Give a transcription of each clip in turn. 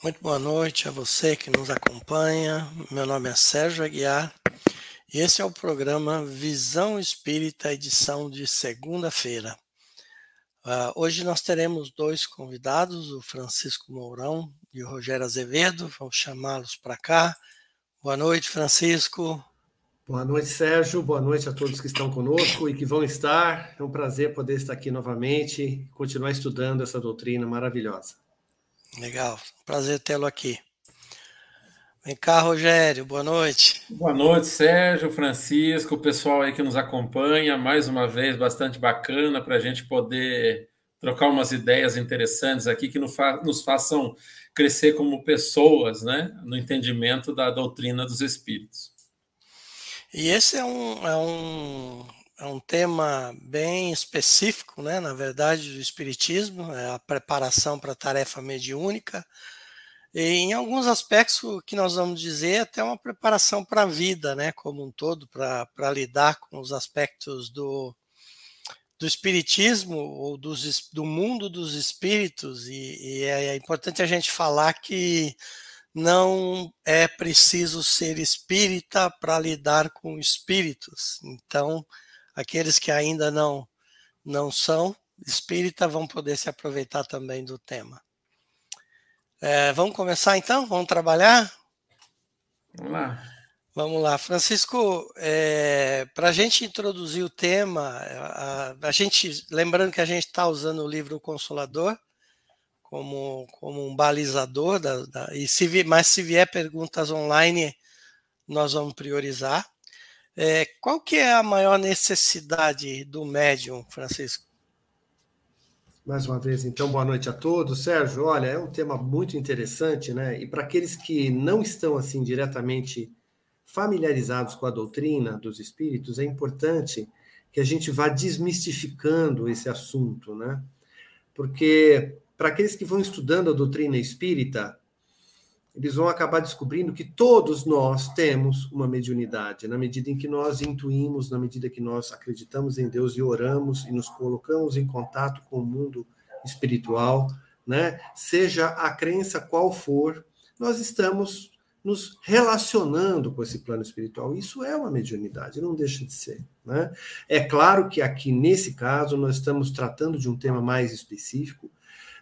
Muito boa noite a você que nos acompanha. Meu nome é Sérgio Aguiar e esse é o programa Visão Espírita, edição de segunda-feira. Uh, hoje nós teremos dois convidados, o Francisco Mourão e o Rogério Azevedo. Vamos chamá-los para cá. Boa noite, Francisco. Boa noite, Sérgio. Boa noite a todos que estão conosco e que vão estar. É um prazer poder estar aqui novamente e continuar estudando essa doutrina maravilhosa. Legal, prazer tê-lo aqui. Vem cá, Rogério, boa noite. Boa noite, Sérgio, Francisco, o pessoal aí que nos acompanha, mais uma vez, bastante bacana para a gente poder trocar umas ideias interessantes aqui que nos façam crescer como pessoas, né, no entendimento da doutrina dos espíritos. E esse é um, é um é um tema bem específico, né, na verdade, do Espiritismo, é a preparação para a tarefa mediúnica, e em alguns aspectos, o que nós vamos dizer é até uma preparação para a vida, né, como um todo, para lidar com os aspectos do, do Espiritismo ou dos, do mundo dos espíritos, e, e é, é importante a gente falar que não é preciso ser espírita para lidar com espíritos. Então, aqueles que ainda não, não são espírita vão poder se aproveitar também do tema. É, vamos começar então? Vamos trabalhar? Vamos lá. Vamos lá, Francisco. É, Para a gente introduzir o tema, a, a, gente, lembrando que a gente está usando o livro Consolador como, como um balizador, da, da, e se, mas se vier perguntas online, nós vamos priorizar. É, qual que é a maior necessidade do médium, Francisco? Mais uma vez, então, boa noite a todos. Sérgio, olha, é um tema muito interessante, né? E para aqueles que não estão assim diretamente familiarizados com a doutrina dos espíritos, é importante que a gente vá desmistificando esse assunto, né? Porque para aqueles que vão estudando a doutrina espírita, eles vão acabar descobrindo que todos nós temos uma mediunidade, na medida em que nós intuímos, na medida que nós acreditamos em Deus e oramos e nos colocamos em contato com o mundo espiritual, né? Seja a crença qual for, nós estamos nos relacionando com esse plano espiritual. Isso é uma mediunidade, não deixa de ser. Né? É claro que aqui, nesse caso, nós estamos tratando de um tema mais específico,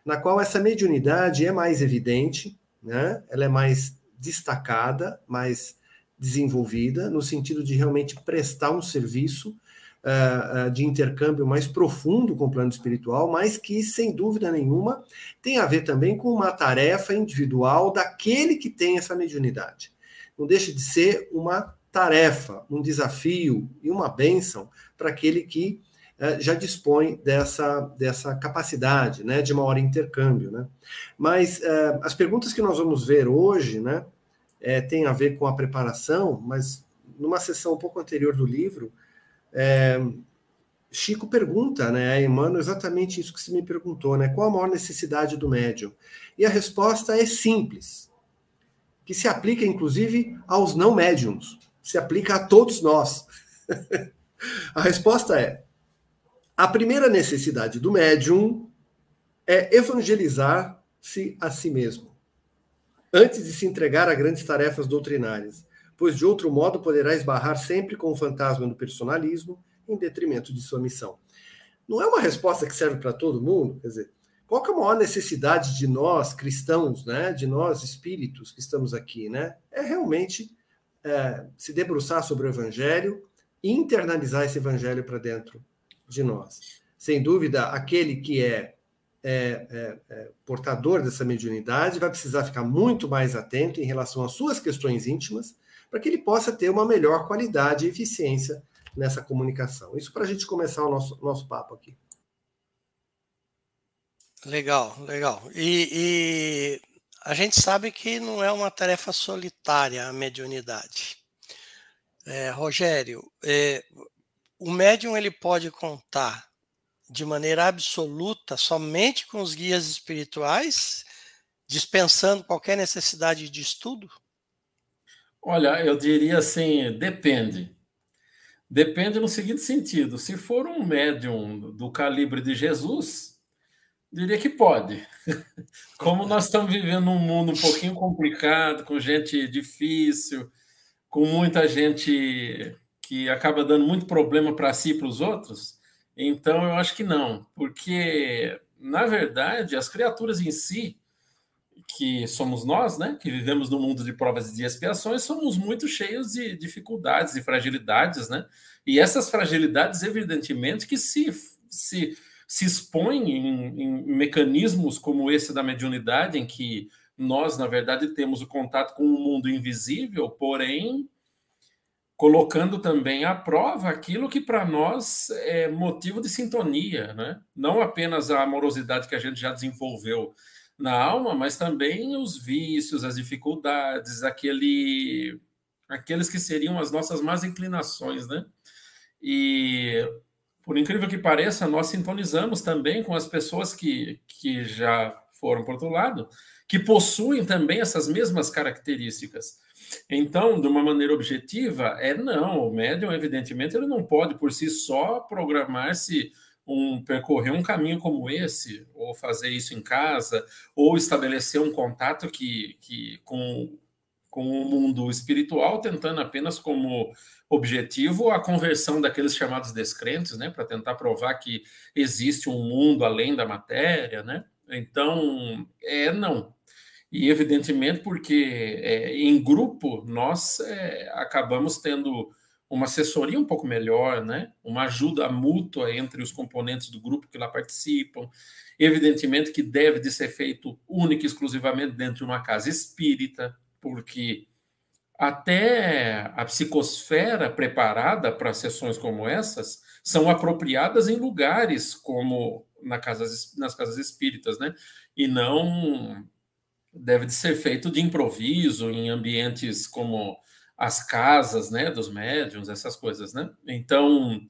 na qual essa mediunidade é mais evidente, né? ela é mais destacada, mais desenvolvida, no sentido de realmente prestar um serviço uh, uh, de intercâmbio mais profundo com o plano espiritual, mas que, sem dúvida nenhuma, tem a ver também com uma tarefa individual daquele que tem essa mediunidade. Não deixa de ser uma tarefa, um desafio e uma bênção para aquele que já dispõe dessa, dessa capacidade né, de maior intercâmbio. Né? Mas é, as perguntas que nós vamos ver hoje né, é, têm a ver com a preparação, mas numa sessão um pouco anterior do livro, é, Chico pergunta né, a Emmanuel exatamente isso que você me perguntou, né? Qual a maior necessidade do médium? E a resposta é simples, que se aplica inclusive aos não médiums, se aplica a todos nós. a resposta é: a primeira necessidade do médium é evangelizar-se a si mesmo, antes de se entregar a grandes tarefas doutrinárias, pois de outro modo poderá esbarrar sempre com o fantasma do personalismo em detrimento de sua missão. Não é uma resposta que serve para todo mundo, quer dizer, qual é a maior necessidade de nós cristãos, né, de nós espíritos que estamos aqui, né? É realmente é, se debruçar sobre o evangelho e internalizar esse evangelho para dentro de nós. Sem dúvida, aquele que é, é, é, é, portador dessa mediunidade vai precisar ficar muito mais atento em relação às suas questões íntimas, para que ele possa ter uma melhor qualidade e eficiência nessa comunicação. Isso para a gente começar o nosso, nosso papo aqui. Legal, legal. E, e, a gente sabe que não é uma tarefa solitária a mediunidade. É, Rogério, é, o médium ele pode contar de maneira absoluta somente com os guias espirituais, dispensando qualquer necessidade de estudo? Olha, eu diria assim, depende. Depende no seguinte sentido: se for um médium do calibre de Jesus, Diria que pode. Como nós estamos vivendo um mundo um pouquinho complicado, com gente difícil, com muita gente que acaba dando muito problema para si e para os outros, então eu acho que não, porque na verdade as criaturas em si, que somos nós, né, que vivemos no mundo de provas e de expiações, somos muito cheios de dificuldades e fragilidades, né? E essas fragilidades, evidentemente, que se, se se expõe em, em mecanismos como esse da mediunidade, em que nós, na verdade, temos o contato com o mundo invisível, porém colocando também à prova aquilo que para nós é motivo de sintonia, né? Não apenas a amorosidade que a gente já desenvolveu na alma, mas também os vícios, as dificuldades, aquele aqueles que seriam as nossas más inclinações, né? E por incrível que pareça, nós sintonizamos também com as pessoas que, que já foram para outro lado, que possuem também essas mesmas características. Então, de uma maneira objetiva, é não. O médium, evidentemente, ele não pode por si só programar-se um percorrer um caminho como esse, ou fazer isso em casa, ou estabelecer um contato que, que com, com o mundo espiritual, tentando apenas como objetivo a conversão daqueles chamados descrentes, né, para tentar provar que existe um mundo além da matéria, né? Então, é não. E evidentemente porque é, em grupo nós é, acabamos tendo uma assessoria um pouco melhor, né? Uma ajuda mútua entre os componentes do grupo que lá participam. Evidentemente que deve de ser feito única e exclusivamente dentro de uma casa espírita, porque até a psicosfera preparada para sessões como essas são apropriadas em lugares como na casas, nas casas espíritas, né? E não deve de ser feito de improviso em ambientes como as casas, né, dos médiums, essas coisas, né? Então,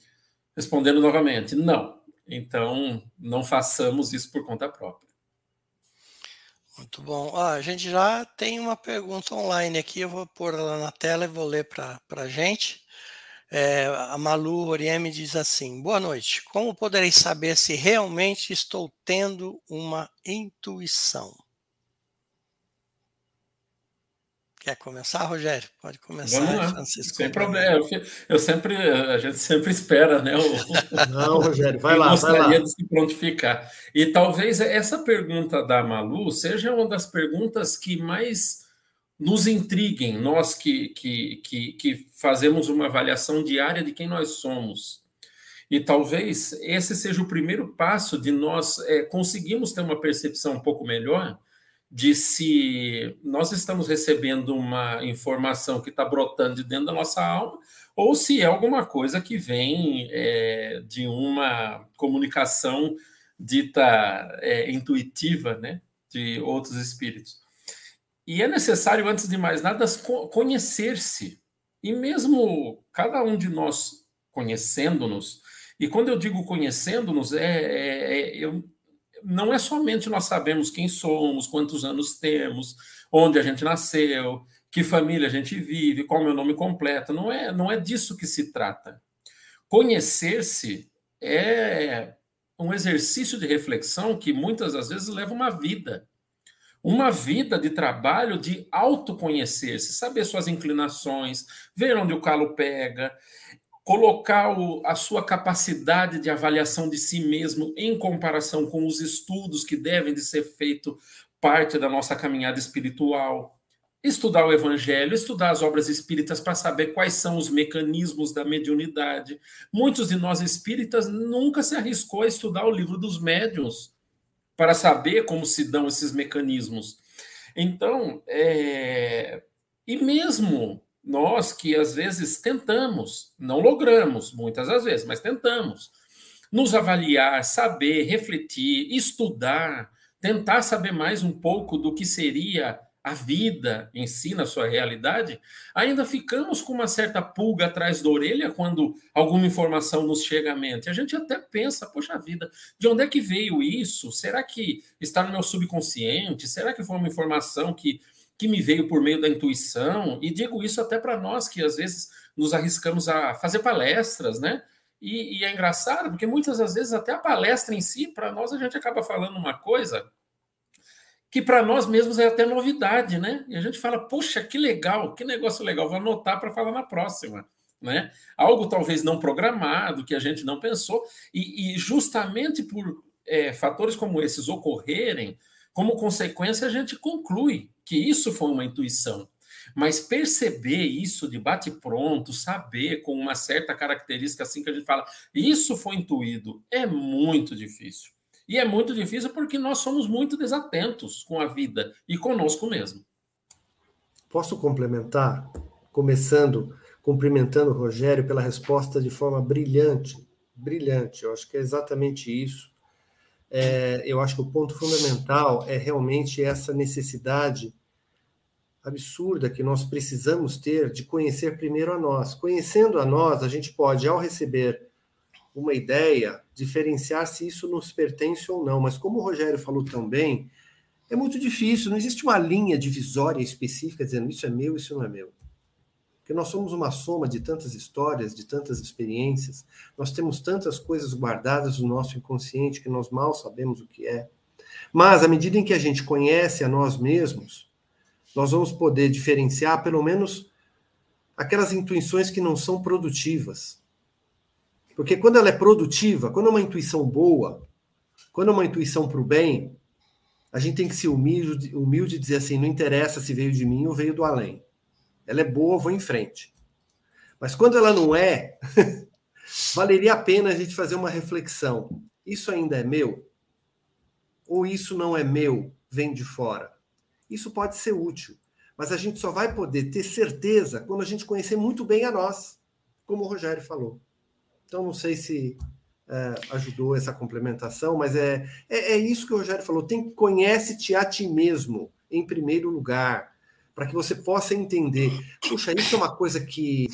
respondendo novamente, não. Então, não façamos isso por conta própria. Muito bom. Ah, a gente já tem uma pergunta online aqui, eu vou pôr ela na tela e vou ler para a gente. É, a Malu Orieme diz assim: Boa noite. Como poderei saber se realmente estou tendo uma intuição? Quer começar, Rogério? Pode começar, Vamos lá. Francisco. Sem problema. Eu sempre, a gente sempre espera, né? O... Não, Rogério, vai lá, vai lá. de se prontificar. E talvez essa pergunta da Malu seja uma das perguntas que mais nos intriguem, nós que, que, que, que fazemos uma avaliação diária de quem nós somos. E talvez esse seja o primeiro passo de nós é, conseguirmos ter uma percepção um pouco melhor de se nós estamos recebendo uma informação que está brotando de dentro da nossa alma, ou se é alguma coisa que vem é, de uma comunicação dita é, intuitiva, né, de outros espíritos. E é necessário, antes de mais nada, conhecer-se. E mesmo cada um de nós conhecendo-nos, e quando eu digo conhecendo-nos, é, é, é eu não é somente nós sabemos quem somos, quantos anos temos, onde a gente nasceu, que família a gente vive, qual é o meu nome completo. Não é, não é disso que se trata. Conhecer-se é um exercício de reflexão que muitas das vezes leva uma vida. Uma vida de trabalho de autoconhecer-se, saber suas inclinações, ver onde o calo pega, colocar o, a sua capacidade de avaliação de si mesmo em comparação com os estudos que devem de ser feito parte da nossa caminhada espiritual, estudar o evangelho, estudar as obras espíritas para saber quais são os mecanismos da mediunidade. Muitos de nós espíritas nunca se arriscou a estudar o livro dos médiuns para saber como se dão esses mecanismos. Então, é... e mesmo nós que às vezes tentamos, não logramos muitas das vezes, mas tentamos nos avaliar, saber, refletir, estudar, tentar saber mais um pouco do que seria a vida em si, na sua realidade, ainda ficamos com uma certa pulga atrás da orelha quando alguma informação nos chega à mente. A gente até pensa, poxa vida, de onde é que veio isso? Será que está no meu subconsciente? Será que foi uma informação que que me veio por meio da intuição, e digo isso até para nós que às vezes nos arriscamos a fazer palestras, né? E, e é engraçado, porque muitas das vezes até a palestra em si, para nós, a gente acaba falando uma coisa que para nós mesmos é até novidade, né? E a gente fala, poxa, que legal, que negócio legal, vou anotar para falar na próxima. Né? Algo talvez não programado, que a gente não pensou, e, e justamente por é, fatores como esses ocorrerem, como consequência, a gente conclui que isso foi uma intuição. Mas perceber isso de bate-pronto, saber com uma certa característica assim que a gente fala, isso foi intuído, é muito difícil. E é muito difícil porque nós somos muito desatentos com a vida e conosco mesmo. Posso complementar? Começando, cumprimentando o Rogério pela resposta de forma brilhante. Brilhante, eu acho que é exatamente isso. É, eu acho que o ponto fundamental é realmente essa necessidade absurda que nós precisamos ter de conhecer primeiro a nós. Conhecendo a nós, a gente pode, ao receber uma ideia, diferenciar se isso nos pertence ou não. Mas como o Rogério falou também, é muito difícil, não existe uma linha divisória específica dizendo isso é meu, isso não é meu. Porque nós somos uma soma de tantas histórias, de tantas experiências, nós temos tantas coisas guardadas no nosso inconsciente que nós mal sabemos o que é. Mas, à medida em que a gente conhece a nós mesmos, nós vamos poder diferenciar pelo menos aquelas intuições que não são produtivas. Porque quando ela é produtiva, quando é uma intuição boa, quando é uma intuição para o bem, a gente tem que ser humilde, humilde e dizer assim: não interessa se veio de mim ou veio do além. Ela é boa, vou em frente. Mas quando ela não é, valeria a pena a gente fazer uma reflexão. Isso ainda é meu? Ou isso não é meu, vem de fora? Isso pode ser útil, mas a gente só vai poder ter certeza quando a gente conhecer muito bem a nós, como o Rogério falou. Então, não sei se é, ajudou essa complementação, mas é, é, é, isso que o Rogério falou. Tem conhece-te a ti mesmo, em primeiro lugar, para que você possa entender. Puxa, isso é uma coisa que.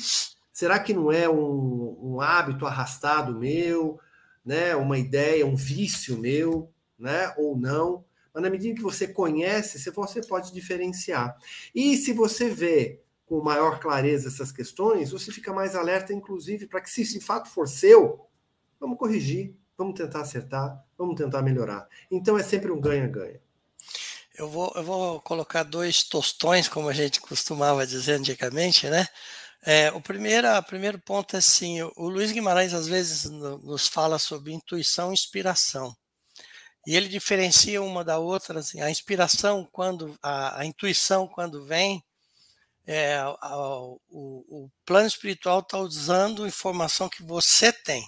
Será que não é um, um hábito arrastado meu, né? uma ideia, um vício meu, né? ou não? Mas na medida que você conhece, você pode diferenciar. E se você vê com maior clareza essas questões, você fica mais alerta, inclusive, para que, se de fato for seu, vamos corrigir, vamos tentar acertar, vamos tentar melhorar. Então é sempre um ganha-ganha. Eu vou, eu vou colocar dois tostões, como a gente costumava dizer antigamente, né? É, o primeiro, o primeiro ponto é assim: o Luiz Guimarães às vezes nos fala sobre intuição e inspiração. E ele diferencia uma da outra, assim, a inspiração, quando a, a intuição, quando vem, é, a, o, o, plano espiritual está usando informação que você tem.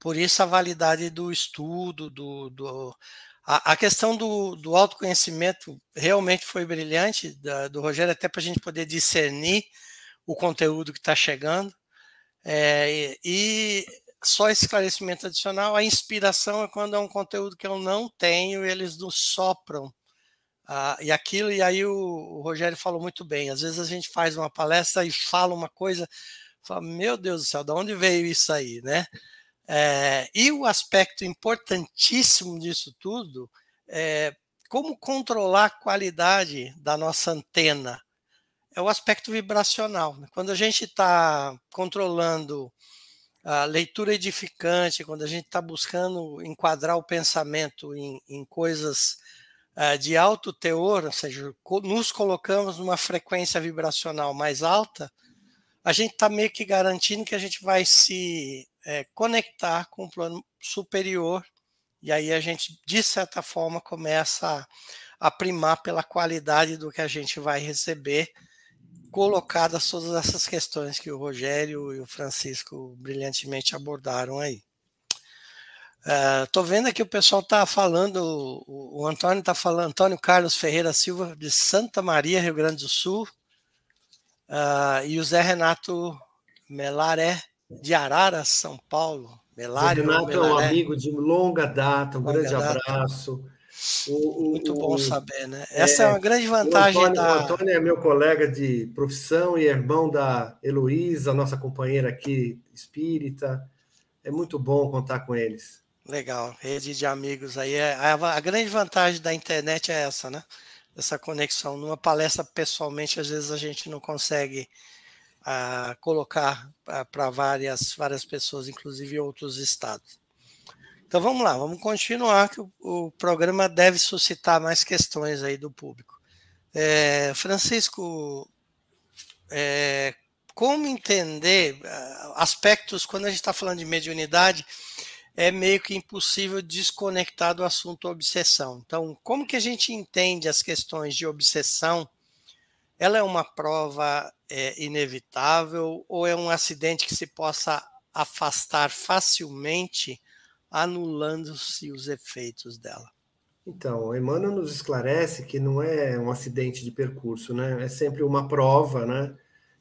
Por isso a validade do estudo, do, do a, a, questão do, do autoconhecimento realmente foi brilhante, da, do Rogério, até para a gente poder discernir o conteúdo que está chegando. É, e, só esclarecimento adicional, a inspiração é quando é um conteúdo que eu não tenho eles nos sopram. Ah, e aquilo, e aí o, o, Rogério falou muito bem, às vezes a gente faz uma palestra e fala uma coisa, fala, meu Deus do céu, de onde veio isso aí, né? É, e o aspecto importantíssimo disso tudo é como controlar a qualidade da nossa antena. É o aspecto vibracional. Né? Quando a gente está controlando a leitura edificante, quando a gente está buscando enquadrar o pensamento em, em coisas uh, de alto teor, ou seja, nos colocamos numa frequência vibracional mais alta, a gente está meio que garantindo que a gente vai se é, conectar com o plano superior, e aí a gente, de certa forma, começa a, a primar pela qualidade do que a gente vai receber colocadas todas essas questões que o Rogério e o Francisco brilhantemente abordaram aí. Estou uh, vendo aqui o pessoal está falando, o, o Antônio está falando, Antônio Carlos Ferreira Silva, de Santa Maria, Rio Grande do Sul, uh, e o Zé Renato Melaré, de Arara, São Paulo. Melário, Renato é um amigo de longa data, um longa grande data. abraço. O, o, Muito bom o, saber, né? Essa é, é uma grande vantagem Antônio, da. O Antônio é meu colega de profissão e irmão da Heloísa, nossa companheira aqui espírita. É muito bom contar com eles. Legal, rede de amigos aí. É, a, a grande vantagem da internet é essa, né? Essa conexão. Numa palestra, pessoalmente, às vezes a gente não consegue a colocar para várias, várias pessoas, inclusive outros estados. Então vamos lá, vamos continuar, que o, o programa deve suscitar mais questões aí do público. É, Francisco, é, como entender ah, aspectos, quando a gente está falando de mediunidade, é meio que impossível desconectar do assunto obsessão. Então, como que a gente entende as questões de obsessão? Ela é uma prova é, inevitável ou é um acidente que se possa afastar facilmente, anulando-se os efeitos dela? Então, Emmanuel nos esclarece que não é um acidente de percurso, né? É sempre uma prova, né?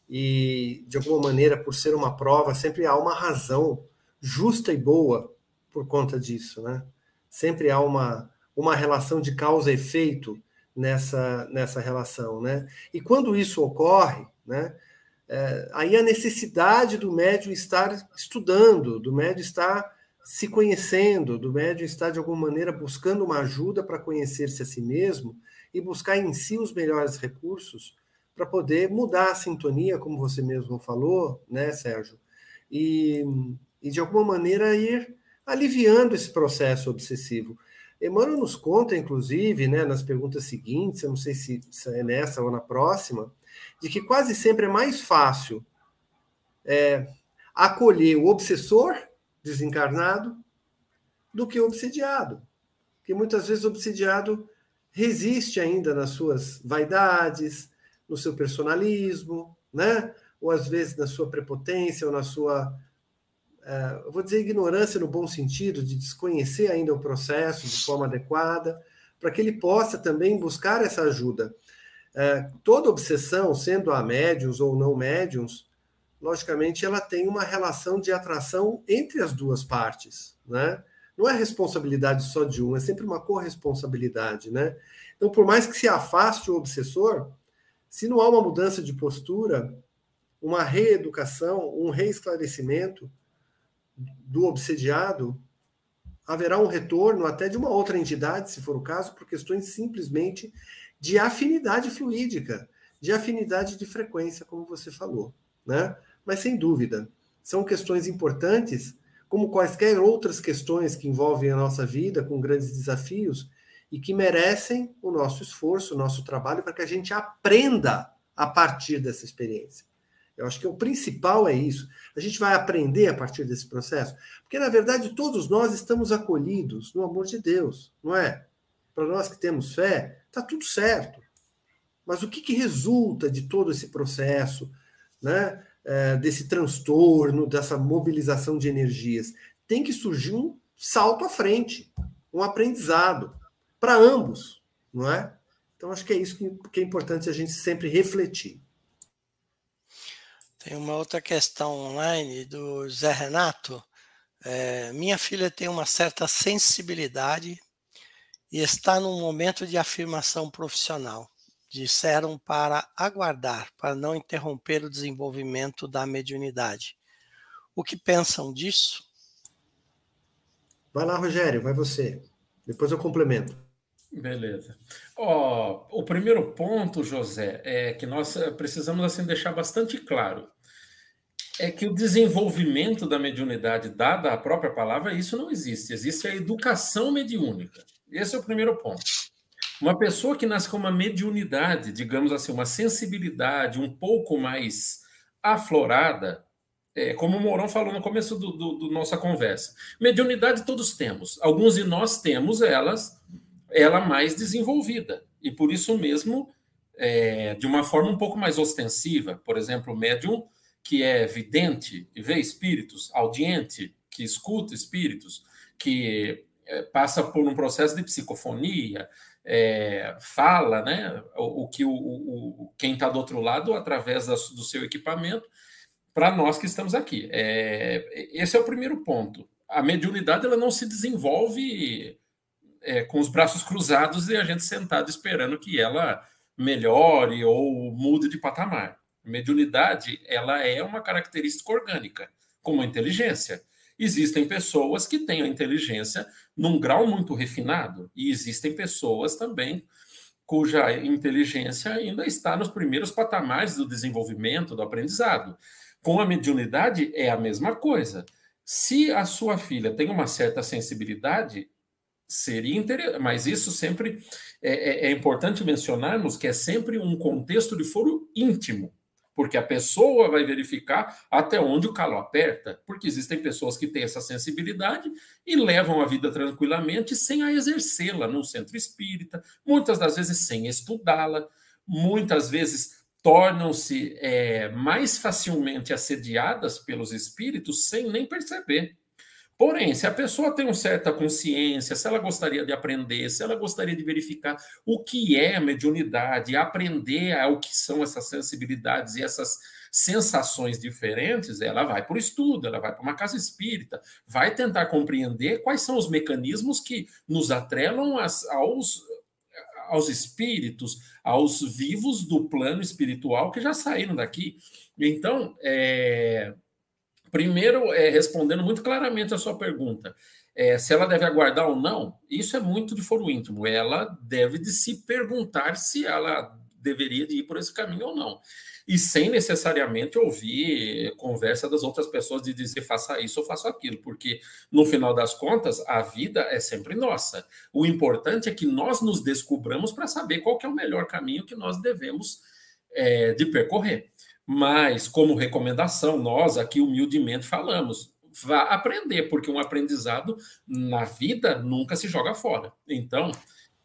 E, de alguma maneira, por ser uma prova, sempre há uma razão justa e boa por conta disso, né? Sempre há uma, uma relação de causa e efeito nessa, nessa relação, né? E quando isso ocorre, né? É, aí a necessidade do médium estar estudando, do médium estar se conhecendo, do médium estar de alguma maneira buscando uma ajuda para conhecer-se a si mesmo e buscar em si os melhores recursos para poder mudar a sintonia, como você mesmo falou, né, Sérgio? E, e de alguma maneira ir aliviando esse processo obsessivo. Emmanuel nos conta, inclusive, né, nas perguntas seguintes, eu não sei se, se é nessa ou na próxima, de que quase sempre é mais fácil é, acolher o obsessor desencarnado do que o obsidiado. Porque muitas vezes o obsidiado resiste ainda nas suas vaidades, no seu personalismo, né? ou às vezes na sua prepotência ou na sua, uh, eu vou dizer ignorância no bom sentido, de desconhecer ainda o processo de forma adequada, para que ele possa também buscar essa ajuda. Uh, toda obsessão, sendo a médiums ou não médiums, logicamente, ela tem uma relação de atração entre as duas partes, né? Não é responsabilidade só de um, é sempre uma corresponsabilidade, né? Então, por mais que se afaste o obsessor, se não há uma mudança de postura, uma reeducação, um reesclarecimento do obsediado, haverá um retorno até de uma outra entidade, se for o caso, por questões simplesmente de afinidade fluídica, de afinidade de frequência, como você falou, né? mas sem dúvida, são questões importantes, como quaisquer outras questões que envolvem a nossa vida, com grandes desafios, e que merecem o nosso esforço, o nosso trabalho, para que a gente aprenda a partir dessa experiência. Eu acho que o principal é isso. A gente vai aprender a partir desse processo, porque na verdade todos nós estamos acolhidos no amor de Deus, não é? Para nós que temos fé, está tudo certo. Mas o que, que resulta de todo esse processo, né? é, desse transtorno, dessa mobilização de energias. Tem que surgir um salto à frente, um aprendizado para ambos, não é? Então, acho que é isso que, que é importante a gente sempre refletir. Tem uma outra questão online do Zé Renato. É, minha filha tem uma certa sensibilidade e está num momento de afirmação profissional disseram para aguardar, para não interromper o desenvolvimento da mediunidade. O que pensam disso? Vai lá, Rogério, vai você. Depois eu complemento. Beleza. Oh, o primeiro ponto, José, é que nós eh, precisamos assim deixar bastante claro é que o desenvolvimento da mediunidade, dada a própria palavra, isso não existe. Existe a educação mediúnica. Esse é o primeiro ponto. Uma pessoa que nasce com uma mediunidade, digamos assim, uma sensibilidade um pouco mais aflorada, é, como o Mourão falou no começo do, do, do, nossa conversa. Mediunidade todos temos. Alguns de nós temos elas, ela mais desenvolvida. E por isso mesmo, é, de uma forma um pouco mais ostensiva. Por exemplo, o médium que é vidente, que vê espíritos, audiente, que escuta espíritos, que passa por um processo de psicofonia, é, fala, né, o, o que o, o quem está do outro lado através da, do seu equipamento para nós que estamos aqui. É, esse é o primeiro ponto. A mediunidade ela não se desenvolve é, com os braços cruzados e a gente sentado esperando que ela melhore ou mude de patamar. Mediunidade ela é uma característica orgânica, como a inteligência. Existem pessoas que têm a inteligência num grau muito refinado, e existem pessoas também cuja inteligência ainda está nos primeiros patamares do desenvolvimento, do aprendizado. Com a mediunidade é a mesma coisa. Se a sua filha tem uma certa sensibilidade, seria interessante, mas isso sempre é, é, é importante mencionarmos que é sempre um contexto de foro íntimo porque a pessoa vai verificar até onde o calo aperta, porque existem pessoas que têm essa sensibilidade e levam a vida tranquilamente sem a exercê-la no centro espírita, muitas das vezes sem estudá-la, muitas vezes tornam-se é, mais facilmente assediadas pelos espíritos sem nem perceber. Porém, se a pessoa tem uma certa consciência, se ela gostaria de aprender, se ela gostaria de verificar o que é mediunidade, aprender o que são essas sensibilidades e essas sensações diferentes, ela vai para o estudo, ela vai para uma casa espírita, vai tentar compreender quais são os mecanismos que nos atrelam aos, aos espíritos, aos vivos do plano espiritual que já saíram daqui. Então, é, Primeiro, é, respondendo muito claramente a sua pergunta, é, se ela deve aguardar ou não, isso é muito de foro íntimo. Ela deve de se perguntar se ela deveria de ir por esse caminho ou não. E sem necessariamente ouvir conversa das outras pessoas de dizer faça isso ou faça aquilo, porque no final das contas a vida é sempre nossa. O importante é que nós nos descubramos para saber qual é o melhor caminho que nós devemos é, de percorrer. Mas, como recomendação, nós aqui humildemente falamos, vá aprender, porque um aprendizado na vida nunca se joga fora. Então,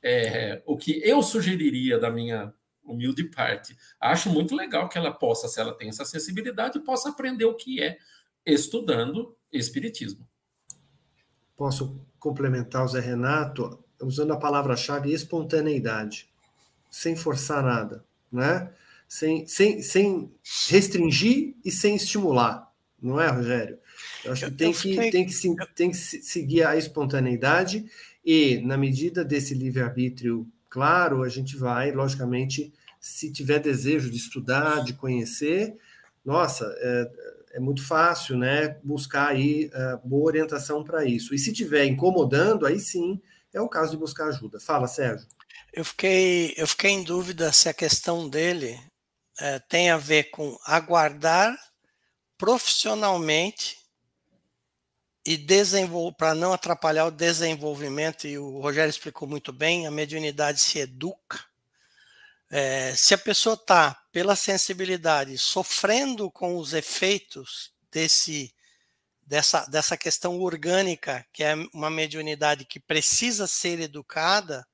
é, o que eu sugeriria da minha humilde parte, acho muito legal que ela possa, se ela tem essa sensibilidade, possa aprender o que é estudando Espiritismo. Posso complementar o Zé Renato usando a palavra-chave espontaneidade, sem forçar nada, né? Sem, sem, sem restringir e sem estimular, não é, Rogério? Eu acho que tem que, tem que, tem que seguir a espontaneidade e, na medida desse livre-arbítrio claro, a gente vai, logicamente, se tiver desejo de estudar, de conhecer, nossa, é, é muito fácil, né? Buscar aí uh, boa orientação para isso. E se tiver incomodando, aí sim é o caso de buscar ajuda. Fala, Sérgio. Eu fiquei, eu fiquei em dúvida se a questão dele é, tem a ver com aguardar profissionalmente e para não atrapalhar o desenvolvimento e o Rogério explicou muito bem a mediunidade se educa. É, se a pessoa está pela sensibilidade sofrendo com os efeitos desse dessa dessa questão orgânica que é uma mediunidade que precisa ser educada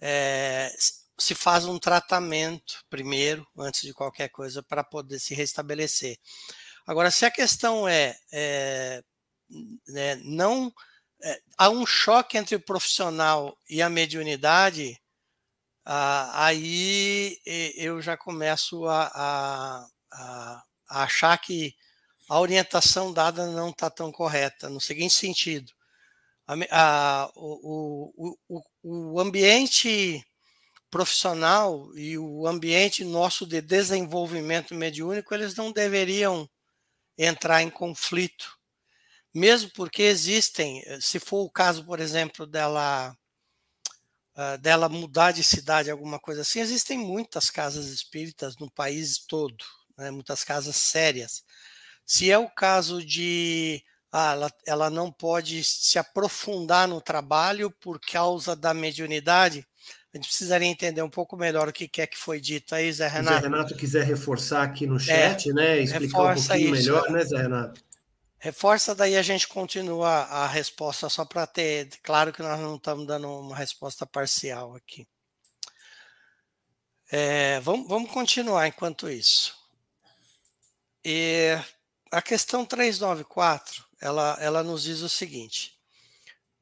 é, se faz um tratamento primeiro, antes de qualquer coisa, para poder se restabelecer. Agora, se a questão é, é né, não é, há um choque entre o profissional e a mediunidade, ah, aí eu já começo a, a, a, achar que a orientação dada não está tão correta, no seguinte sentido. A, o, o, o, o ambiente profissional e o ambiente nosso de desenvolvimento mediúnico, eles não deveriam entrar em conflito. Mesmo porque existem, se for o caso, por exemplo, dela uh, dela mudar de cidade, alguma coisa assim, existem muitas casas espíritas no país todo, né, muitas casas sérias. Se é o caso de ah, ela, ela não pode se aprofundar no trabalho por causa da mediunidade, a gente precisaria entender um pouco melhor o que é que foi dito aí, Zé Renato. Se o Zé Renato quiser reforçar aqui no é, chat, é, né? Explicar um pouquinho isso, melhor, né, Zé Renato? Reforça, daí a gente continua a resposta só para ter. Claro que nós não estamos dando uma resposta parcial aqui. É, vamos, vamos continuar enquanto isso. E a questão 394, ela, ela nos diz o seguinte: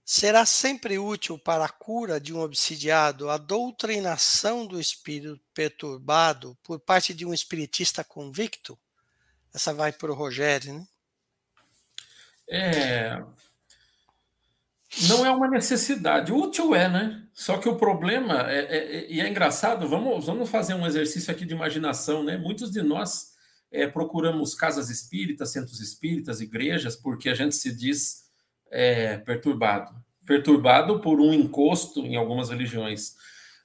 Será sempre útil para a cura de um obsidiado a doutrinação do espírito perturbado por parte de um espiritista convicto? Essa vai para o Rogério, né? É. Não é uma necessidade. Útil é, né? Só que o problema, é, é, é, e é engraçado, vamos, vamos fazer um exercício aqui de imaginação, né? Muitos de nós é, procuramos casas espíritas, centros espíritas, igrejas, porque a gente se diz é, perturbado. Perturbado por um encosto em algumas religiões.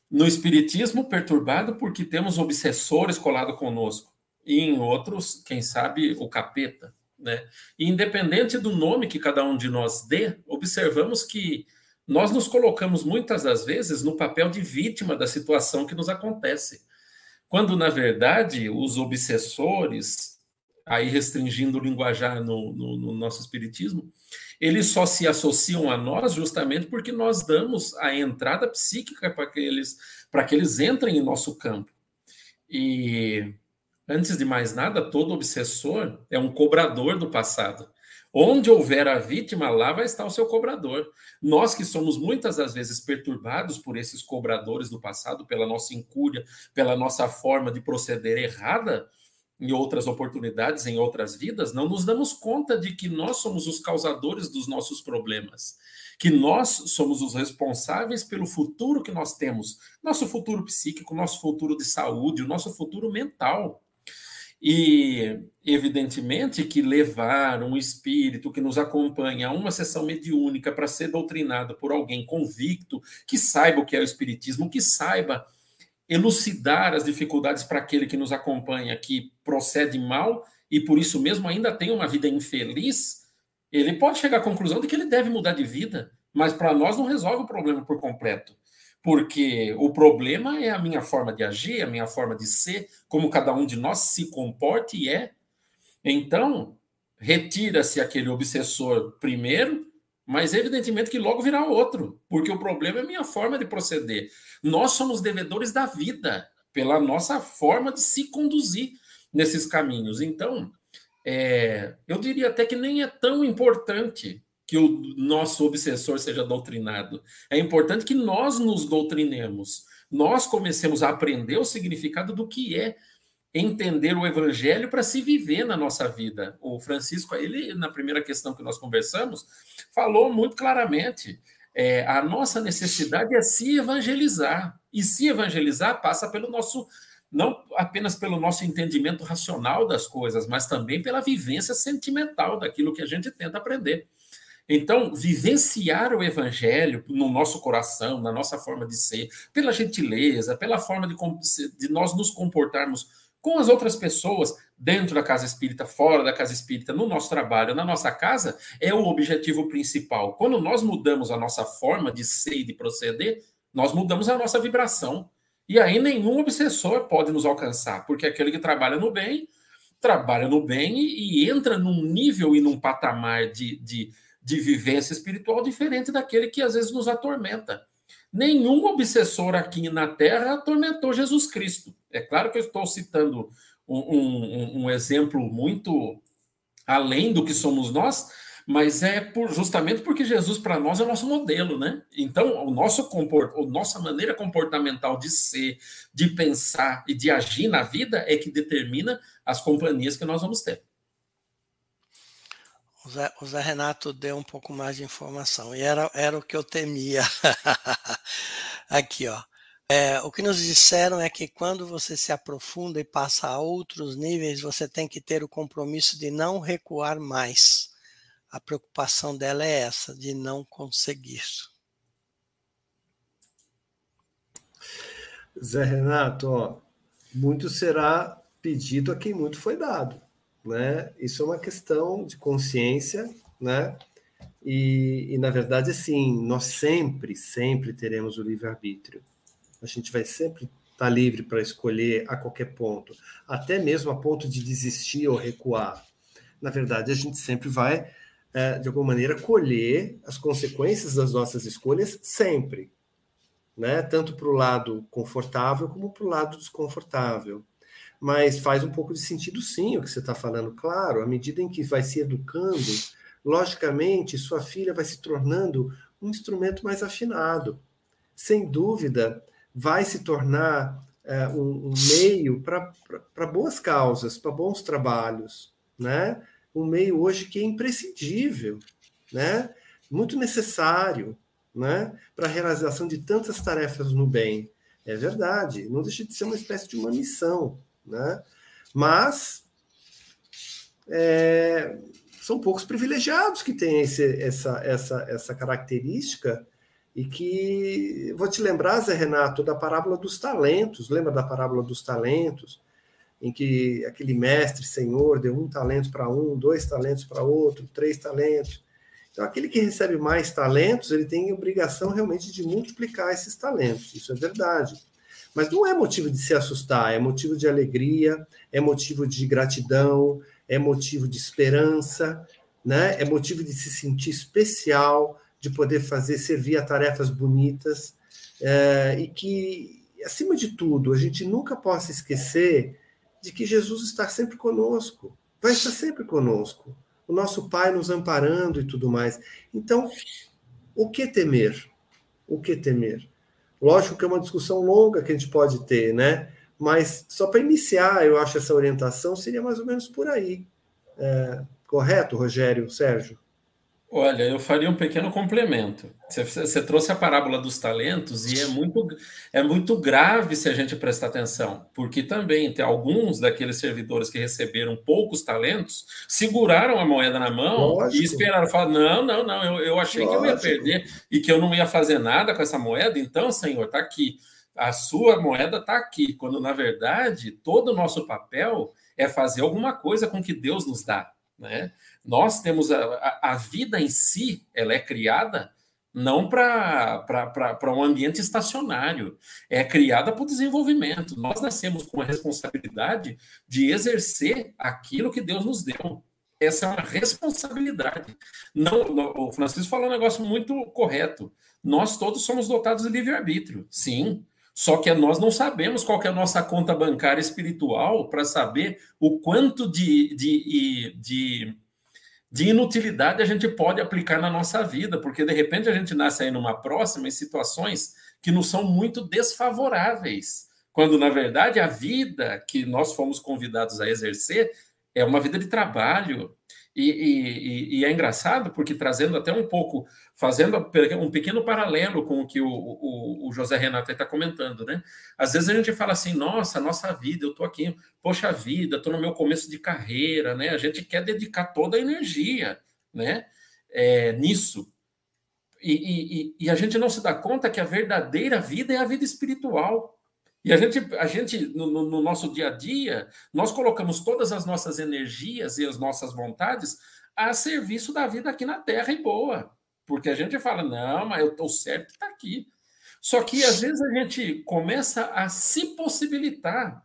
No espiritismo, perturbado porque temos obsessores colados conosco. E em outros, quem sabe, o capeta. Né? E independente do nome que cada um de nós dê, observamos que nós nos colocamos muitas das vezes no papel de vítima da situação que nos acontece. Quando, na verdade, os obsessores, aí restringindo o linguajar no, no, no nosso espiritismo, eles só se associam a nós justamente porque nós damos a entrada psíquica para que eles, para que eles entrem em nosso campo. E antes de mais nada, todo obsessor é um cobrador do passado. Onde houver a vítima, lá vai estar o seu cobrador. Nós que somos muitas das vezes perturbados por esses cobradores do passado, pela nossa incúria, pela nossa forma de proceder errada, em outras oportunidades, em outras vidas, não nos damos conta de que nós somos os causadores dos nossos problemas, que nós somos os responsáveis pelo futuro que nós temos, nosso futuro psíquico, nosso futuro de saúde, o nosso futuro mental. E, evidentemente, que levar um espírito que nos acompanha a uma sessão mediúnica para ser doutrinado por alguém convicto, que saiba o que é o espiritismo, que saiba elucidar as dificuldades para aquele que nos acompanha, que procede mal e por isso mesmo ainda tem uma vida infeliz, ele pode chegar à conclusão de que ele deve mudar de vida, mas para nós não resolve o problema por completo porque o problema é a minha forma de agir, a minha forma de ser, como cada um de nós se comporta e é. Então, retira-se aquele obsessor primeiro, mas evidentemente que logo virá outro, porque o problema é a minha forma de proceder. Nós somos devedores da vida pela nossa forma de se conduzir nesses caminhos. Então, é, eu diria até que nem é tão importante que o nosso obsessor seja doutrinado. É importante que nós nos doutrinemos. Nós comecemos a aprender o significado do que é entender o evangelho para se viver na nossa vida. O Francisco, ele na primeira questão que nós conversamos, falou muito claramente. É, a nossa necessidade é se evangelizar. E se evangelizar passa pelo nosso não apenas pelo nosso entendimento racional das coisas, mas também pela vivência sentimental daquilo que a gente tenta aprender. Então, vivenciar o evangelho no nosso coração, na nossa forma de ser, pela gentileza, pela forma de, de nós nos comportarmos com as outras pessoas, dentro da casa espírita, fora da casa espírita, no nosso trabalho, na nossa casa, é o objetivo principal. Quando nós mudamos a nossa forma de ser e de proceder, nós mudamos a nossa vibração. E aí nenhum obsessor pode nos alcançar, porque aquele que trabalha no bem, trabalha no bem e, e entra num nível e num patamar de, de de vivência espiritual diferente daquele que às vezes nos atormenta. Nenhum obsessor aqui na Terra atormentou Jesus Cristo. É claro que eu estou citando um, um, um exemplo muito além do que somos nós, mas é por, justamente porque Jesus para nós é o nosso modelo, né? Então, o nosso comport, a nossa maneira comportamental de ser, de pensar e de agir na vida é que determina as companhias que nós vamos ter. O Zé, o Zé, Renato deu um pouco mais de informação e era, era o que eu temia. Aqui, ó. É, o que nos disseram é que quando você se aprofunda e passa a outros níveis, você tem que ter o compromisso de não recuar mais. A preocupação dela é essa, de não conseguir. Zé Renato, ó, muito será pedido a quem muito foi dado né? Isso é uma questão de consciência, né? E, e na verdade, assim, nós sempre, sempre teremos o livre-arbítrio. A gente vai sempre estar tá livre para escolher a qualquer ponto, até mesmo a ponto de desistir ou recuar. Na verdade, a gente sempre vai, é, de alguma maneira, colher as consequências das nossas escolhas, sempre. Né? Tanto para o lado confortável como para o lado desconfortável mas faz um pouco de sentido sim o que você está falando. Claro, à medida em que vai se educando, logicamente sua filha vai se tornando um instrumento mais afinado. Sem dúvida, vai se tornar é, um, um, meio para boas causas, para bons trabalhos, né? Um meio hoje que é imprescindível, né? Muito necessário, né? Para a realização de tantas tarefas no bem. É verdade, não deixa de ser uma espécie de uma missão, né? Mas é, são poucos privilegiados que têm esse, essa, essa, essa característica E que vou te lembrar, Zé Renato, da parábola dos talentos. Lembra da parábola dos talentos? Em que aquele mestre, senhor, deu um talento para um, dois talentos para outro, três talentos. Então, aquele que recebe mais talentos, ele tem obrigação realmente de multiplicar esses talentos. Isso é verdade. Mas não é motivo de se assustar, é motivo de alegria, é motivo de gratidão, é motivo de esperança, né? é motivo de se sentir especial, de poder fazer, servir a tarefas bonitas, é, e que, acima de tudo, a gente nunca possa esquecer de que Jesus está sempre conosco, vai estar sempre conosco, o nosso Pai nos amparando e tudo mais. Então, o que temer? O que temer? Lógico que é uma discussão longa que a gente pode ter, né? Mas só para iniciar, eu acho essa orientação seria mais ou menos por aí. É, correto, Rogério, Sérgio? Olha, eu faria um pequeno complemento. Você, você, trouxe a parábola dos talentos e é muito, é muito grave se a gente prestar atenção, porque também tem alguns daqueles servidores que receberam poucos talentos, seguraram a moeda na mão Lógico. e esperaram, falar, não, não, não, eu, eu achei Lógico. que eu ia perder e que eu não ia fazer nada com essa moeda, então, senhor, está aqui. A sua moeda está aqui, quando na verdade todo o nosso papel é fazer alguma coisa com que Deus nos dá. Né? Nós temos a, a, a vida em si, ela é criada não para um ambiente estacionário, é criada para o desenvolvimento. Nós nascemos com a responsabilidade de exercer aquilo que Deus nos deu. Essa é uma responsabilidade. Não, o Francisco falou um negócio muito correto. Nós todos somos dotados de livre-arbítrio, sim. Só que nós não sabemos qual é a nossa conta bancária espiritual para saber o quanto de, de, de, de, inutilidade a gente pode aplicar na nossa vida, porque de repente a gente nasce aí numa próxima em situações que nos são muito desfavoráveis, quando na verdade a vida que nós fomos convidados a exercer é uma vida de trabalho, e, e, e, é engraçado porque trazendo até um pouco, fazendo um pequeno paralelo com o que o, o, o José Renato está comentando, né? Às vezes a gente fala assim, nossa, nossa vida, eu estou aqui, poxa vida, estou no meu começo de carreira, né? A gente quer dedicar toda a energia, né? É, nisso. E, e a gente não se dá conta que a verdadeira vida é a vida espiritual. E a gente, a gente no, no, nosso dia a dia, nós colocamos todas as nossas energias e as nossas vontades a serviço da vida aqui na Terra e boa. Porque a gente fala, não, mas eu estou certo que está aqui. Só que às vezes a gente começa a se possibilitar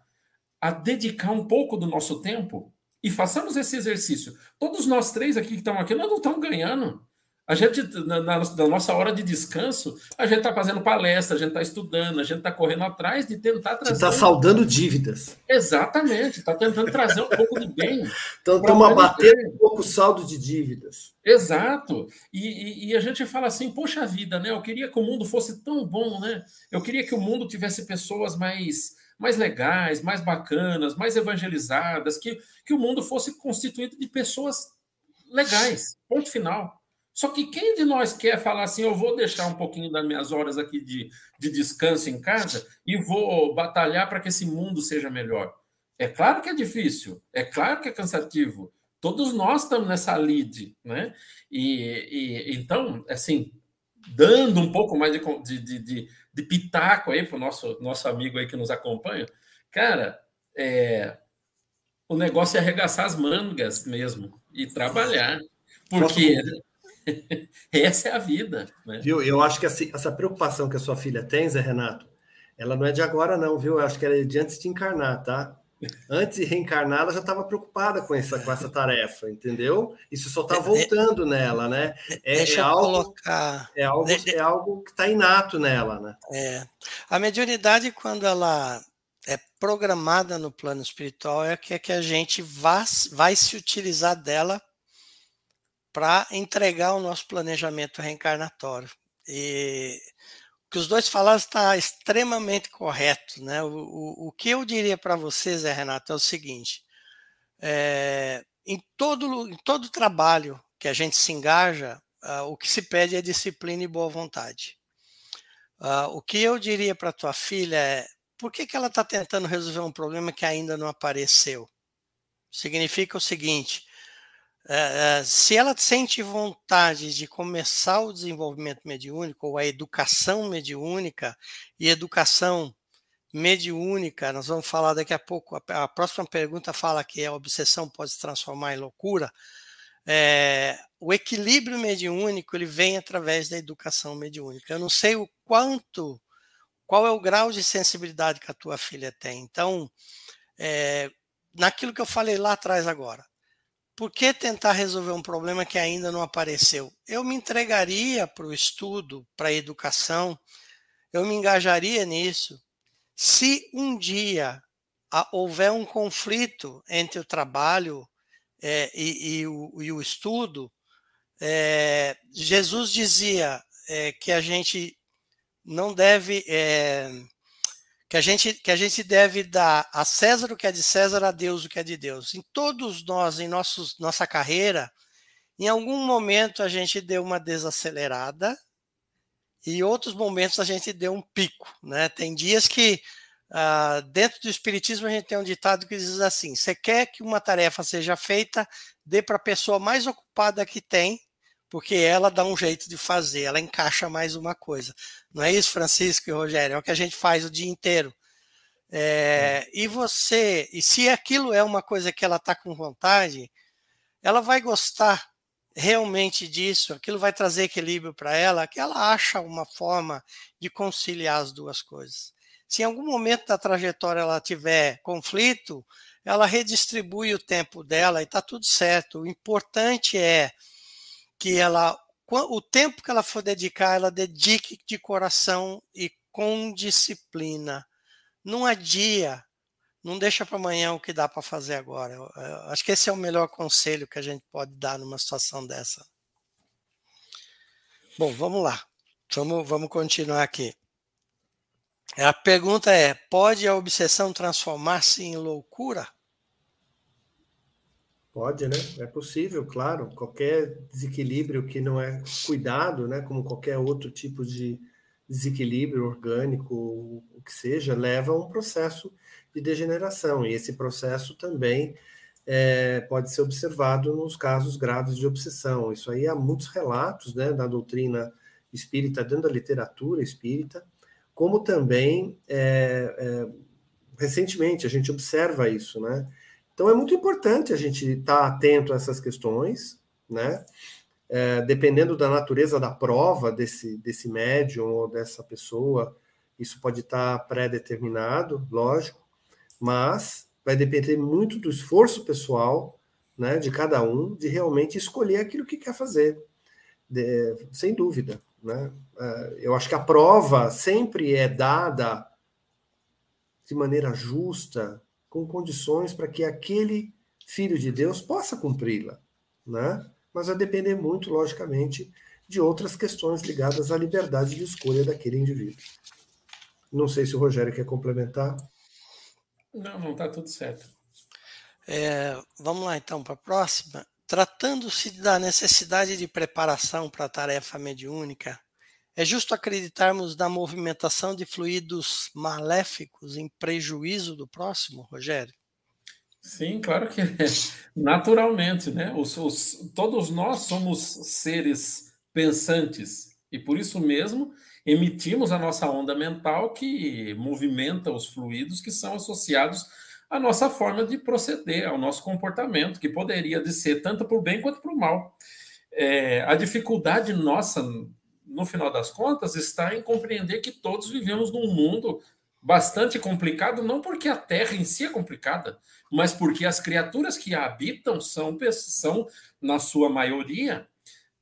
a dedicar um pouco do nosso tempo e façamos esse exercício. Todos nós três aqui que estamos aqui, nós não estamos ganhando. A gente, na, na, nossa hora de descanso, a gente está fazendo palestra, a gente está estudando, a gente está correndo atrás de tentar trazer. Está saldando dívidas. Exatamente, está tentando trazer um pouco de bem. Então, estamos abatendo um pouco o saldo de dívidas. Exato. E, e, e, a gente fala assim, poxa vida, né? Eu queria que o mundo fosse tão bom, né? Eu queria que o mundo tivesse pessoas mais, mais legais, mais bacanas, mais evangelizadas, que, que o mundo fosse constituído de pessoas legais. Ponto final. Só que quem de nós quer falar assim, eu vou deixar um pouquinho das minhas horas aqui de, de descanso em casa e vou batalhar para que esse mundo seja melhor? É claro que é difícil, é claro que é cansativo. Todos nós estamos nessa lead, né? E, e então, assim, dando um pouco mais de, de, de, de pitaco aí para o nosso, nosso amigo aí que nos acompanha, cara, é, o negócio é arregaçar as mangas mesmo e trabalhar. Porque Essa é a vida. Né? Viu? Eu acho que essa, essa, preocupação que a sua filha tem, Zé Renato, ela não é de agora, não, viu? Eu acho que ela é de antes de encarnar, tá? Antes de reencarnar, ela já estava preocupada com essa, com essa tarefa, entendeu? Isso só está voltando nela, né? É, Deixa é algo, colocar. É algo, é algo que está inato nela, né? É. A mediunidade, quando ela é programada no plano espiritual, é que, é que a gente vai, vai se utilizar dela para entregar o nosso planejamento reencarnatório. E o que os dois falaram está extremamente correto. Né? O, o, o que eu diria para vocês, Zé Renato, é o seguinte: é, em, todo, em todo trabalho que a gente se engaja, uh, o que se pede é disciplina e boa vontade. Uh, o que eu diria para tua filha é: por que, que ela está tentando resolver um problema que ainda não apareceu? Significa o seguinte: é, é, se ela sente vontade de começar o desenvolvimento mediúnico ou a educação mediúnica, e educação mediúnica, nós vamos falar daqui a pouco, a, próxima pergunta fala que a obsessão pode se transformar em loucura. É, o equilíbrio mediúnico ele vem através da educação mediúnica. Eu não sei o quanto, qual é o grau de sensibilidade que a tua filha tem. Então, é, naquilo que eu falei lá atrás agora, por que tentar resolver um problema que ainda não apareceu? Eu me entregaria para o estudo, para a educação, eu me engajaria nisso. Se um dia houver um conflito entre o trabalho é, e, e, o, e, o, estudo, é, Jesus dizia é, que a gente não deve é, que a gente que a gente deve dar a César o que é de César, a Deus o que é de Deus. Em todos nós, em nossos, nossa carreira, em algum momento a gente deu uma desacelerada e outros momentos a gente deu um pico, né? Tem dias que uh, dentro do espiritismo a gente tem um ditado que diz assim: você quer que uma tarefa seja feita, dê para a pessoa mais ocupada que tem, porque ela dá um jeito de fazer, ela encaixa mais uma coisa. Não é isso, Francisco e Rogério? É o que a gente faz o dia inteiro. É, e você, e se aquilo é uma coisa que ela está com vontade, ela vai gostar realmente disso, aquilo vai trazer equilíbrio para ela, que ela acha uma forma de conciliar as duas coisas. Se em algum momento da trajetória ela tiver conflito, ela redistribui o tempo dela e está tudo certo. O importante é que ela, o tempo que ela for dedicar, ela dedique de coração e com disciplina. Não adia, não deixa para amanhã o que dá para fazer agora. Eu, eu, acho que esse é o melhor conselho que a gente pode dar numa situação dessa. Bom, vamos lá. Vamos, vamos continuar aqui. A pergunta é: pode a obsessão transformar-se em loucura? Pode, né? É possível, claro. Qualquer desequilíbrio que não é cuidado, né, como qualquer outro tipo de desequilíbrio orgânico, o que seja, leva a um processo de degeneração. E esse processo também é, pode ser observado nos casos graves de obsessão. Isso aí há muitos relatos né, da doutrina espírita, dentro da literatura espírita, como também é, é, recentemente a gente observa isso, né? Então é muito importante a gente estar tá atento a essas questões, né? É, dependendo da natureza da prova desse, desse médium ou dessa pessoa, isso pode estar tá pré-determinado, lógico, mas vai depender muito do esforço pessoal né, de cada um de realmente escolher aquilo que quer fazer, de, sem dúvida. Né? É, eu acho que a prova sempre é dada de maneira justa, com condições para que aquele filho de Deus possa cumpri-la, né? Mas vai depender muito, logicamente, de outras questões ligadas à liberdade de escolha daquele indivíduo. Não sei se o Rogério quer complementar. Não, não está tudo certo. É, vamos lá então para a próxima. Tratando-se da necessidade de preparação para a tarefa mediúnica, é justo acreditarmos na movimentação de fluidos maléficos em prejuízo do próximo, Rogério? Sim, claro que é. Naturalmente, né? Os, os, todos nós somos seres pensantes e por isso mesmo emitimos a nossa onda mental que movimenta os fluidos que são associados à nossa forma de proceder, ao nosso comportamento, que poderia de ser tanto o bem quanto o mal. É, a dificuldade nossa no final das contas, está em compreender que todos vivemos num mundo bastante complicado, não porque a Terra em si é complicada, mas porque as criaturas que a habitam são, são na sua maioria,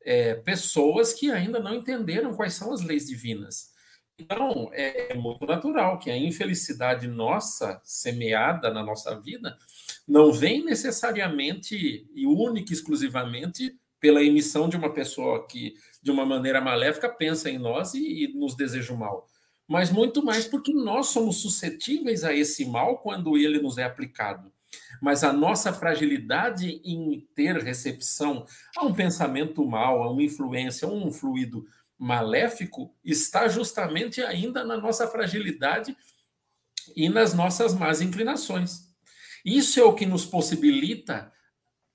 é, pessoas que ainda não entenderam quais são as leis divinas. Então, é, é muito natural que a infelicidade nossa, semeada na nossa vida, não vem necessariamente e única e exclusivamente pela emissão de uma pessoa que de uma maneira maléfica, pensa em nós e, e nos deseja o mal. Mas muito mais porque nós somos suscetíveis a esse mal quando ele nos é aplicado. Mas a nossa fragilidade em ter recepção a um pensamento mal, a uma influência, a um fluido maléfico, está justamente ainda na nossa fragilidade e nas nossas más inclinações. Isso é o que nos possibilita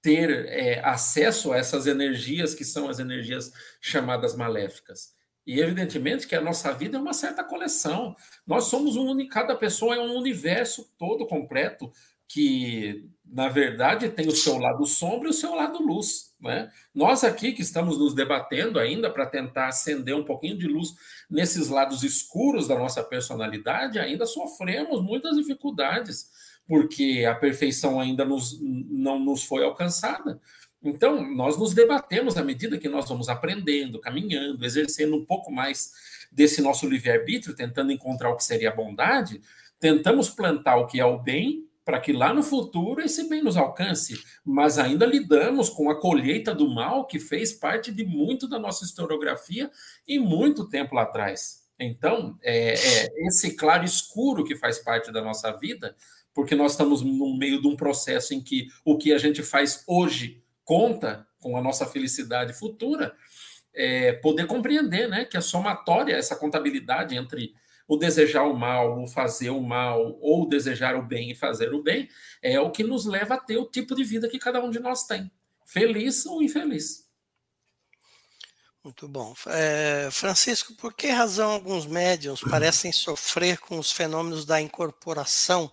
ter é, acesso a essas energias que são as energias chamadas maléficas. E evidentemente que a nossa vida é uma certa coleção. Nós somos um cada pessoa é um universo todo completo que, na verdade, tem o seu lado sombra e o seu lado luz. Né? Nós aqui que estamos nos debatendo ainda para tentar acender um pouquinho de luz nesses lados escuros da nossa personalidade, ainda sofremos muitas dificuldades, porque a perfeição ainda nos, não nos foi alcançada. Então, nós nos debatemos à medida que nós vamos aprendendo, caminhando, exercendo um pouco mais desse nosso livre-arbítrio, tentando encontrar o que seria a bondade, tentamos plantar o que é o bem para que lá no futuro esse bem nos alcance, mas ainda lidamos com a colheita do mal que fez parte de muito da nossa historiografia e muito tempo atrás. Então, é, é esse claro escuro que faz parte da nossa vida, porque nós estamos no meio de um processo em que o que a gente faz hoje conta com a nossa felicidade futura, é, poder compreender né, que a somatória, essa contabilidade entre o desejar o mal, o fazer o mal, ou desejar o bem e fazer o bem, é o que nos leva a ter o tipo de vida que cada um de nós tem, feliz ou infeliz. Muito bom. É, Francisco, por que razão alguns médiums parecem sofrer com os fenômenos da incorporação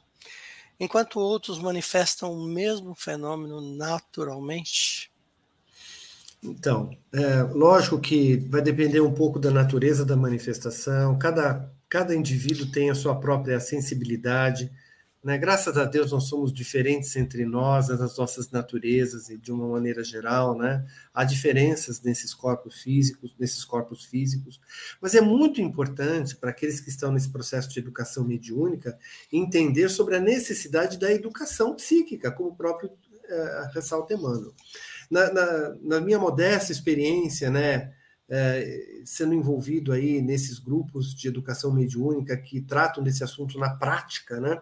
enquanto outros manifestam o mesmo fenômeno naturalmente? Então, é, lógico que vai depender um pouco da natureza da manifestação, cada, cada indivíduo tem a sua própria sensibilidade, né? Graças a Deus, nós somos diferentes entre nós, nas nossas naturezas e de uma maneira geral. Né? Há diferenças nesses corpos físicos, nesses corpos físicos, mas é muito importante para aqueles que estão nesse processo de educação mediúnica entender sobre a necessidade da educação psíquica, como o próprio uh, ressalta Emmanuel. Na, na, na minha modesta experiência, né? É, sendo envolvido aí nesses grupos de educação mediúnica que tratam desse assunto na prática, né?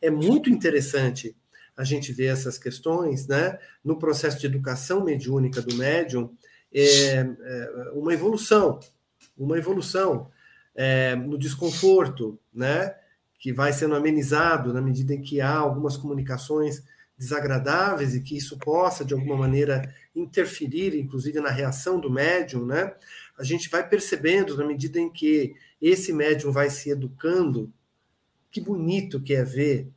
É muito interessante a gente ver essas questões, né? No processo de educação mediúnica do médium, é, é uma evolução, uma evolução é, no desconforto, né? Que vai sendo amenizado na medida em que há algumas comunicações desagradáveis e que isso possa, de alguma maneira, interferir, inclusive, na reação do médium, né? A gente vai percebendo, na medida em que esse médium vai se educando, que bonito que é ver,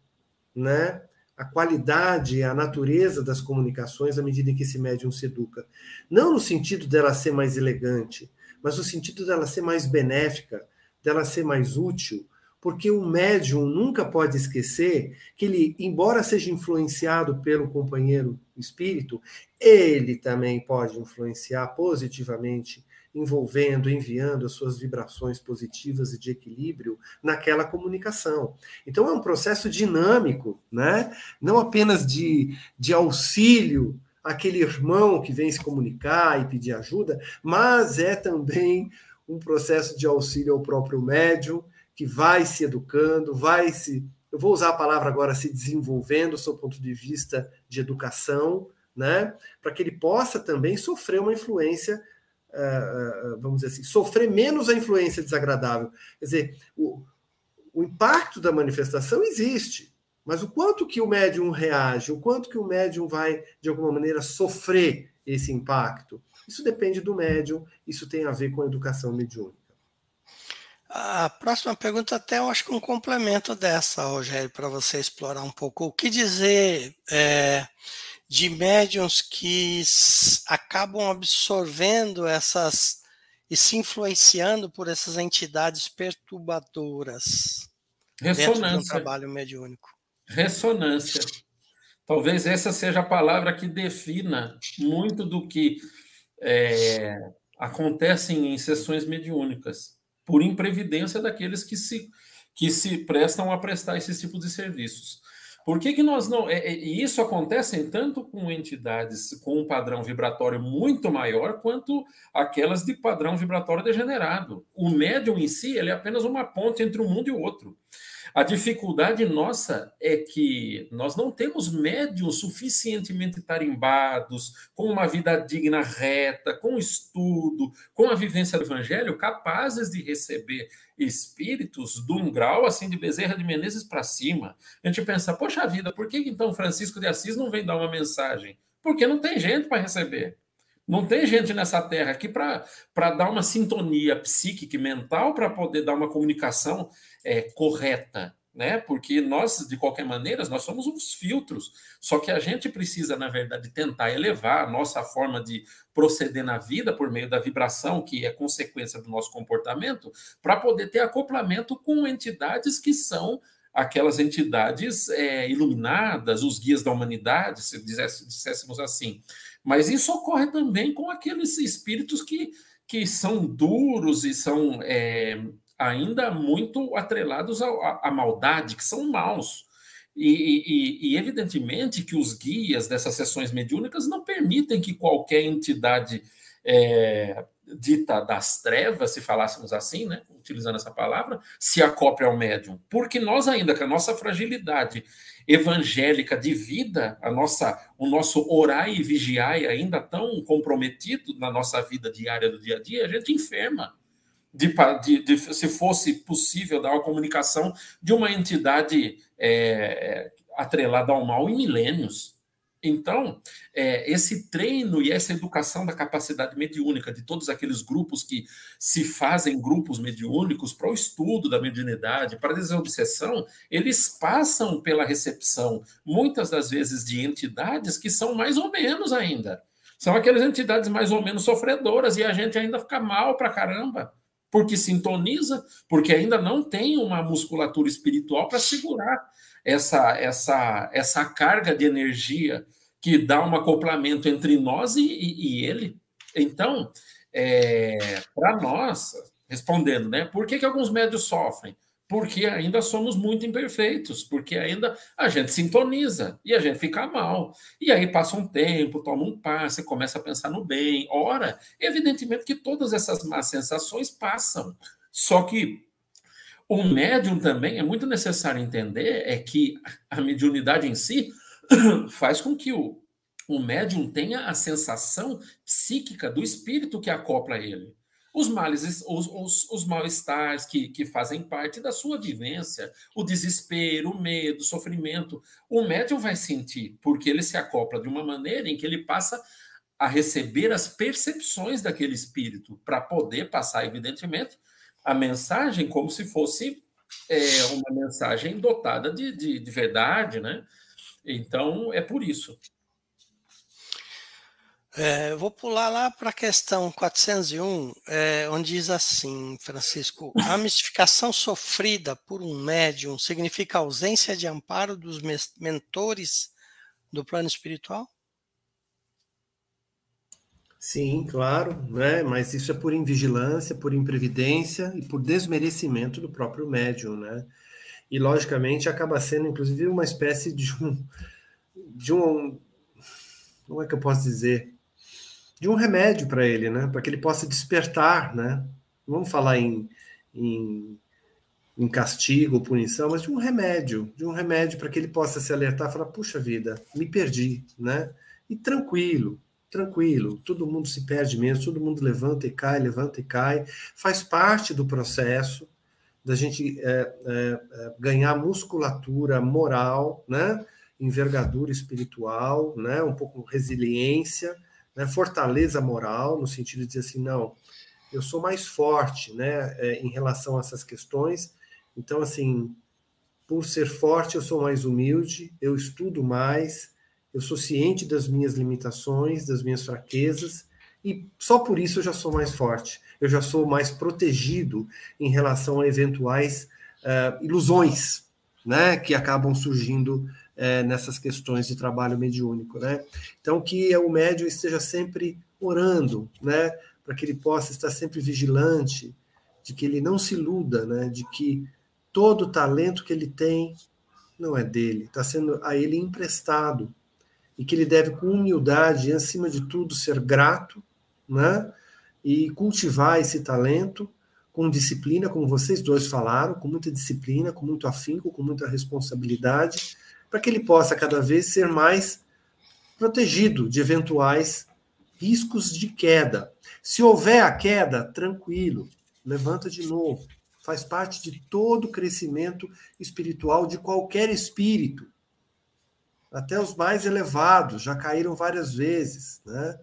né? A qualidade, a natureza das comunicações à medida em que esse médium se educa. Não no sentido dela ser mais elegante, mas no sentido dela ser mais benéfica, dela ser mais útil, porque o médium nunca pode esquecer que ele, embora seja influenciado pelo companheiro espírito, ele também pode influenciar positivamente, envolvendo, enviando as suas vibrações positivas e de equilíbrio naquela comunicação. Então é um processo dinâmico, né? não apenas de, de auxílio àquele irmão que vem se comunicar e pedir ajuda, mas é também um processo de auxílio ao próprio médium, que vai se educando, vai se. Eu vou usar a palavra agora, se desenvolvendo, do seu ponto de vista de educação, né? Para que ele possa também sofrer uma influência, uh, vamos dizer assim, sofrer menos a influência desagradável. Quer dizer, o, o impacto da manifestação existe, mas o quanto que o médium reage, o quanto que o médium vai, de alguma maneira, sofrer esse impacto, isso depende do médium, isso tem a ver com a educação mediúnica. A próxima pergunta até eu acho que um complemento dessa, Rogério, para você explorar um pouco. O que dizer é, de médiums que acabam absorvendo essas e se influenciando por essas entidades perturbadoras Ressonância. um trabalho mediúnico? Ressonância. Talvez essa seja a palavra que defina muito do que é, acontece em sessões mediúnicas por imprevidência daqueles que se, que se prestam a prestar esse tipo de serviços. Por que, que nós não. É, é, e isso acontece tanto com entidades com um padrão vibratório muito maior, quanto aquelas de padrão vibratório degenerado. O médium em si ele é apenas uma ponte entre um mundo e o outro. A dificuldade nossa é que nós não temos médios suficientemente tarimbados, com uma vida digna, reta, com estudo, com a vivência do evangelho, capazes de receber espíritos de um grau assim de Bezerra de Menezes para cima. A gente pensa, poxa vida, por que então Francisco de Assis não vem dar uma mensagem? Porque não tem gente para receber. Não tem gente nessa terra aqui para dar uma sintonia psíquica e mental para poder dar uma comunicação é, correta né? Porque nós, de qualquer maneira, nós somos uns filtros. Só que a gente precisa, na verdade, tentar elevar a nossa forma de proceder na vida por meio da vibração, que é consequência do nosso comportamento, para poder ter acoplamento com entidades que são aquelas entidades é, iluminadas, os guias da humanidade, se disséssemos assim. Mas isso ocorre também com aqueles espíritos que, que são duros e são é, ainda muito atrelados à, maldade, que são maus. E, e, e, evidentemente que os guias dessas sessões mediúnicas não permitem que qualquer entidade é, dita das trevas, se falássemos assim, né, utilizando essa palavra, se acople ao médium. Porque nós ainda, com a nossa fragilidade evangélica de vida, a nossa, o nosso orar e vigiar ainda tão comprometido na nossa vida diária do dia a dia, a gente enferma de, de, de, se fosse possível dar uma comunicação de uma entidade é, atrelada ao mal em milênios. Então, é, esse treino e essa educação da capacidade mediúnica de todos aqueles grupos que se fazem grupos mediúnicos para o estudo da mediunidade, para a desobsessão, eles passam pela recepção, muitas das vezes, de entidades que são mais ou menos ainda. São aquelas entidades mais ou menos sofredoras e a gente ainda fica mal para caramba porque sintoniza, porque ainda não tem uma musculatura espiritual para segurar essa, essa, essa carga de energia que dá um acoplamento entre nós e, e, e ele. Então, é, para nós, respondendo, né? Por que, que alguns médios sofrem? porque ainda somos muito imperfeitos, porque ainda a gente sintoniza e a gente fica mal. E aí passa um tempo, toma um passe, começa a pensar no bem. Ora, evidentemente que todas essas más sensações passam. Só que o médium também é muito necessário entender é que a mediunidade em si faz com que o, o médium tenha a sensação psíquica do espírito que acopla ele os males, os, os, os mal-estares que, que fazem parte da sua vivência, o desespero, o medo, o sofrimento. O médium vai sentir, porque ele se acopla de uma maneira em que ele passa a receber as percepções daquele espírito, para poder passar, evidentemente, a mensagem como se fosse é, uma mensagem dotada de, de, de verdade, né? Então, é por isso. É, vou pular lá para a questão 401, é, onde diz assim, Francisco: a mistificação sofrida por um médium significa ausência de amparo dos mentores do plano espiritual? Sim, claro, né? mas isso é por invigilância, por imprevidência e por desmerecimento do próprio médium, né? E logicamente acaba sendo, inclusive, uma espécie de um, de um, como é que eu posso dizer? de um remédio para ele, né? Para que ele possa despertar, né? Vamos falar em, em, em castigo ou punição, mas de um remédio, de um remédio para que ele possa se alertar falar, puxa vida, me perdi, né? E tranquilo, tranquilo, todo mundo se perde mesmo, todo mundo levanta e cai, levanta e cai, faz parte do processo da gente é, é, é ganhar musculatura moral, né? envergadura espiritual, né? um pouco resiliência, né, fortaleza moral, no sentido de dizer assim, não, eu sou mais forte né, é, em relação a essas questões, então, assim, por ser forte, eu sou mais humilde, eu estudo mais, eu sou ciente das minhas limitações, das minhas fraquezas, e só por isso eu já sou mais forte, eu já sou mais protegido em relação a eventuais uh, ilusões né, que acabam surgindo é, nessas questões de trabalho mediúnico, né? Então que o médium esteja sempre orando, né, para que ele possa estar sempre vigilante, de que ele não se iluda, né, de que todo o talento que ele tem não é dele, está sendo a ele emprestado e que ele deve com humildade e acima de tudo ser grato, né, e cultivar esse talento com disciplina, como vocês dois falaram, com muita disciplina, com muito afinco, com muita responsabilidade para que ele possa cada vez ser mais protegido de eventuais riscos de queda. Se houver a queda, tranquilo, levanta de novo. Faz parte de todo o crescimento espiritual de qualquer espírito. até os mais elevados já caíram várias vezes, né?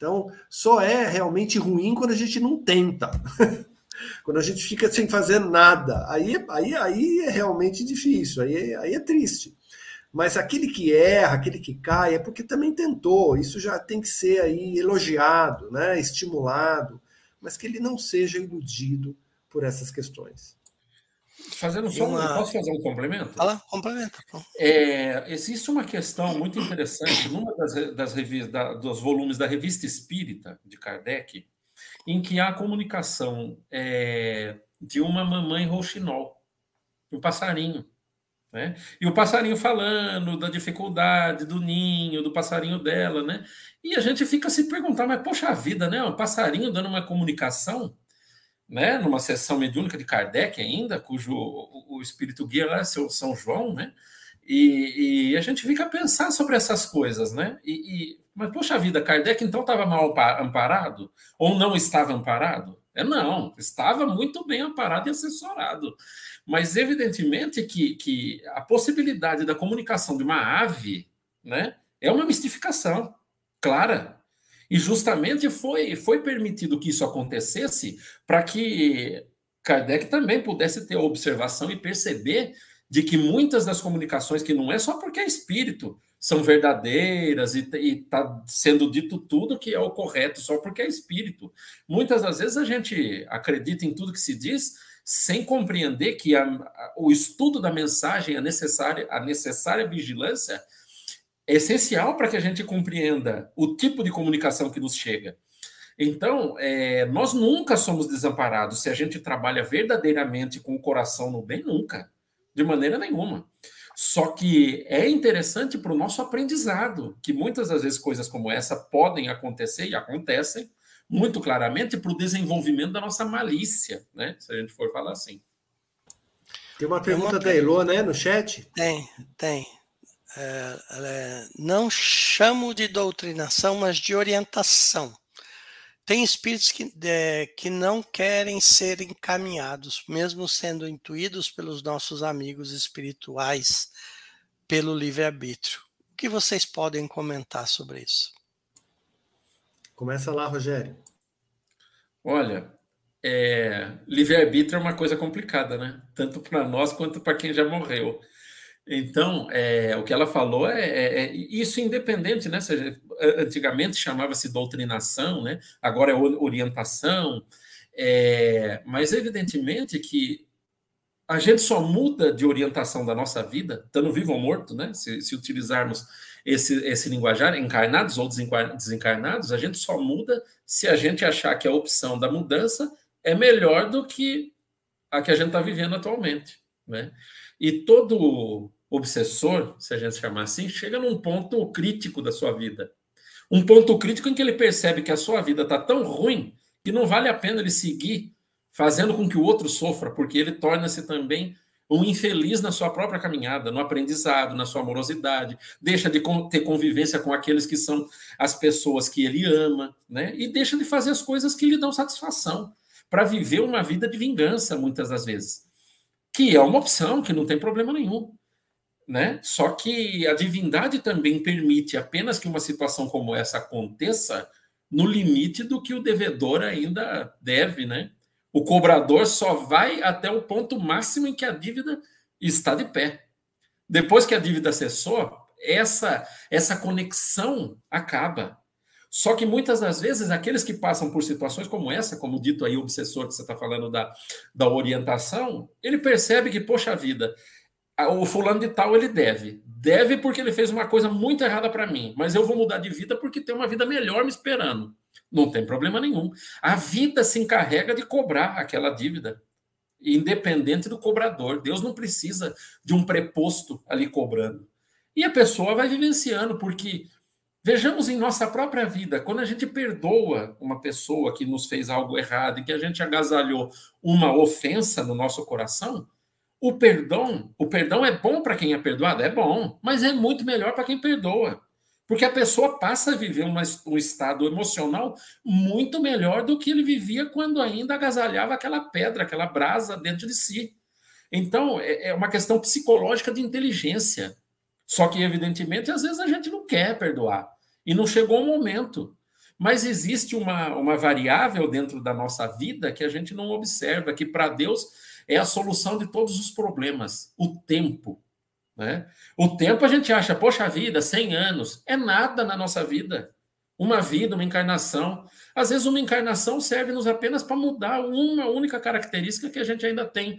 Então, só é realmente ruim quando a gente não tenta. quando a gente fica sem fazer nada. Aí, aí, aí é realmente difícil, aí, aí é triste. Mas aquele que erra, aquele que cai, é porque também tentou. Isso já tem que ser aí elogiado, né? estimulado, mas que ele não seja iludido por essas questões. Fazendo só uma... Posso fazer um complemento? Fala, complementa. É, existe uma questão muito interessante numa das, das, revistas, da, dos volumes da Revista Espírita de Kardec, em que há a comunicação é, de uma mamãe rouxinol, um passarinho. Né? E o passarinho falando da dificuldade do ninho, do passarinho dela, né? E a gente fica se perguntar, mas poxa vida, né? Um passarinho dando uma comunicação né, numa sessão mediúnica de Kardec ainda, cujo o, espírito guia lá é seu São João, né? E, e, a gente fica a pensar sobre essas coisas, né? E, e mas, poxa vida, Kardec então estava mal amparado? Ou não estava amparado? É não, estava muito bem amparado e assessorado. Mas, evidentemente, que, que a possibilidade da comunicação de uma ave né, é uma mistificação clara. E justamente foi, foi permitido que isso acontecesse para que Kardec também pudesse ter a observação e perceber de que muitas das comunicações, que não é só porque é espírito, são verdadeiras e está sendo dito tudo que é o correto, só porque é espírito. Muitas das vezes a gente acredita em tudo que se diz sem compreender que a, a, o estudo da mensagem, a necessária, a necessária vigilância, é essencial para que a gente compreenda o tipo de comunicação que nos chega. Então, é, nós nunca somos desamparados se a gente trabalha verdadeiramente com o coração no bem, nunca, de maneira nenhuma. Só que é interessante para o nosso aprendizado, que muitas das vezes coisas como essa podem acontecer e acontecem muito claramente para o desenvolvimento da nossa malícia, né? Se a gente for falar assim. Tem uma pergunta uma... da Elo, né, no chat? Tem, tem é, é, não chamo de doutrinação, mas de orientação. Tem espíritos que, é, que não querem ser encaminhados, mesmo sendo intuídos pelos nossos amigos espirituais, pelo livre-arbítrio. O que vocês podem comentar sobre isso? Começa lá, Rogério. Olha, é, livre-arbítrio é uma coisa complicada, né? Tanto para nós quanto para quem já morreu. Então, é, o que ela falou é, é, é isso independente, né? Antigamente chamava-se doutrinação, né? Agora é orientação, é, mas evidentemente que a gente só muda de orientação da nossa vida, estando vivo ou morto, né? Se, se utilizarmos esse, esse linguajar, encarnados ou desencarnados, a gente só muda se a gente achar que a opção da mudança é melhor do que a que a gente está vivendo atualmente, né? E todo obsessor, se a gente chamar assim, chega num ponto crítico da sua vida. Um ponto crítico em que ele percebe que a sua vida está tão ruim que não vale a pena ele seguir fazendo com que o outro sofra, porque ele torna-se também um infeliz na sua própria caminhada, no aprendizado, na sua amorosidade, deixa de ter convivência com aqueles que são as pessoas que ele ama, né? E deixa de fazer as coisas que lhe dão satisfação, para viver uma vida de vingança, muitas das vezes. Que é uma opção, que não tem problema nenhum né? Só que a divindade também permite apenas que uma situação como essa aconteça no limite do que o devedor ainda deve, né? O cobrador só vai até o ponto máximo em que a dívida está de pé. Depois que a dívida cessou, essa essa conexão acaba. Só que muitas das vezes aqueles que passam por situações como essa, como dito aí o obsessor que você está falando da, da orientação, ele percebe que, poxa vida, o fulano de tal ele deve. Deve porque ele fez uma coisa muito errada para mim, mas eu vou mudar de vida porque tem uma vida melhor me esperando. Não tem problema nenhum. A vida se encarrega de cobrar aquela dívida, independente do cobrador. Deus não precisa de um preposto ali cobrando. E a pessoa vai vivenciando, porque vejamos em nossa própria vida, quando a gente perdoa uma pessoa que nos fez algo errado e que a gente agasalhou uma ofensa no nosso coração, o perdão, o perdão é bom para quem é perdoado? É bom, mas é muito melhor para quem perdoa. Porque a pessoa passa a viver uma, um estado emocional muito melhor do que ele vivia quando ainda agasalhava aquela pedra, aquela brasa dentro de si. Então, é, é uma questão psicológica de inteligência. Só que, evidentemente, às vezes a gente não quer perdoar. E não chegou o momento. Mas existe uma, uma variável dentro da nossa vida que a gente não observa, que para Deus é a solução de todos os problemas: o tempo. Né? O tempo a gente acha, poxa vida, 100 anos, é nada na nossa vida. Uma vida, uma encarnação. Às vezes, uma encarnação serve-nos apenas para mudar uma única característica que a gente ainda tem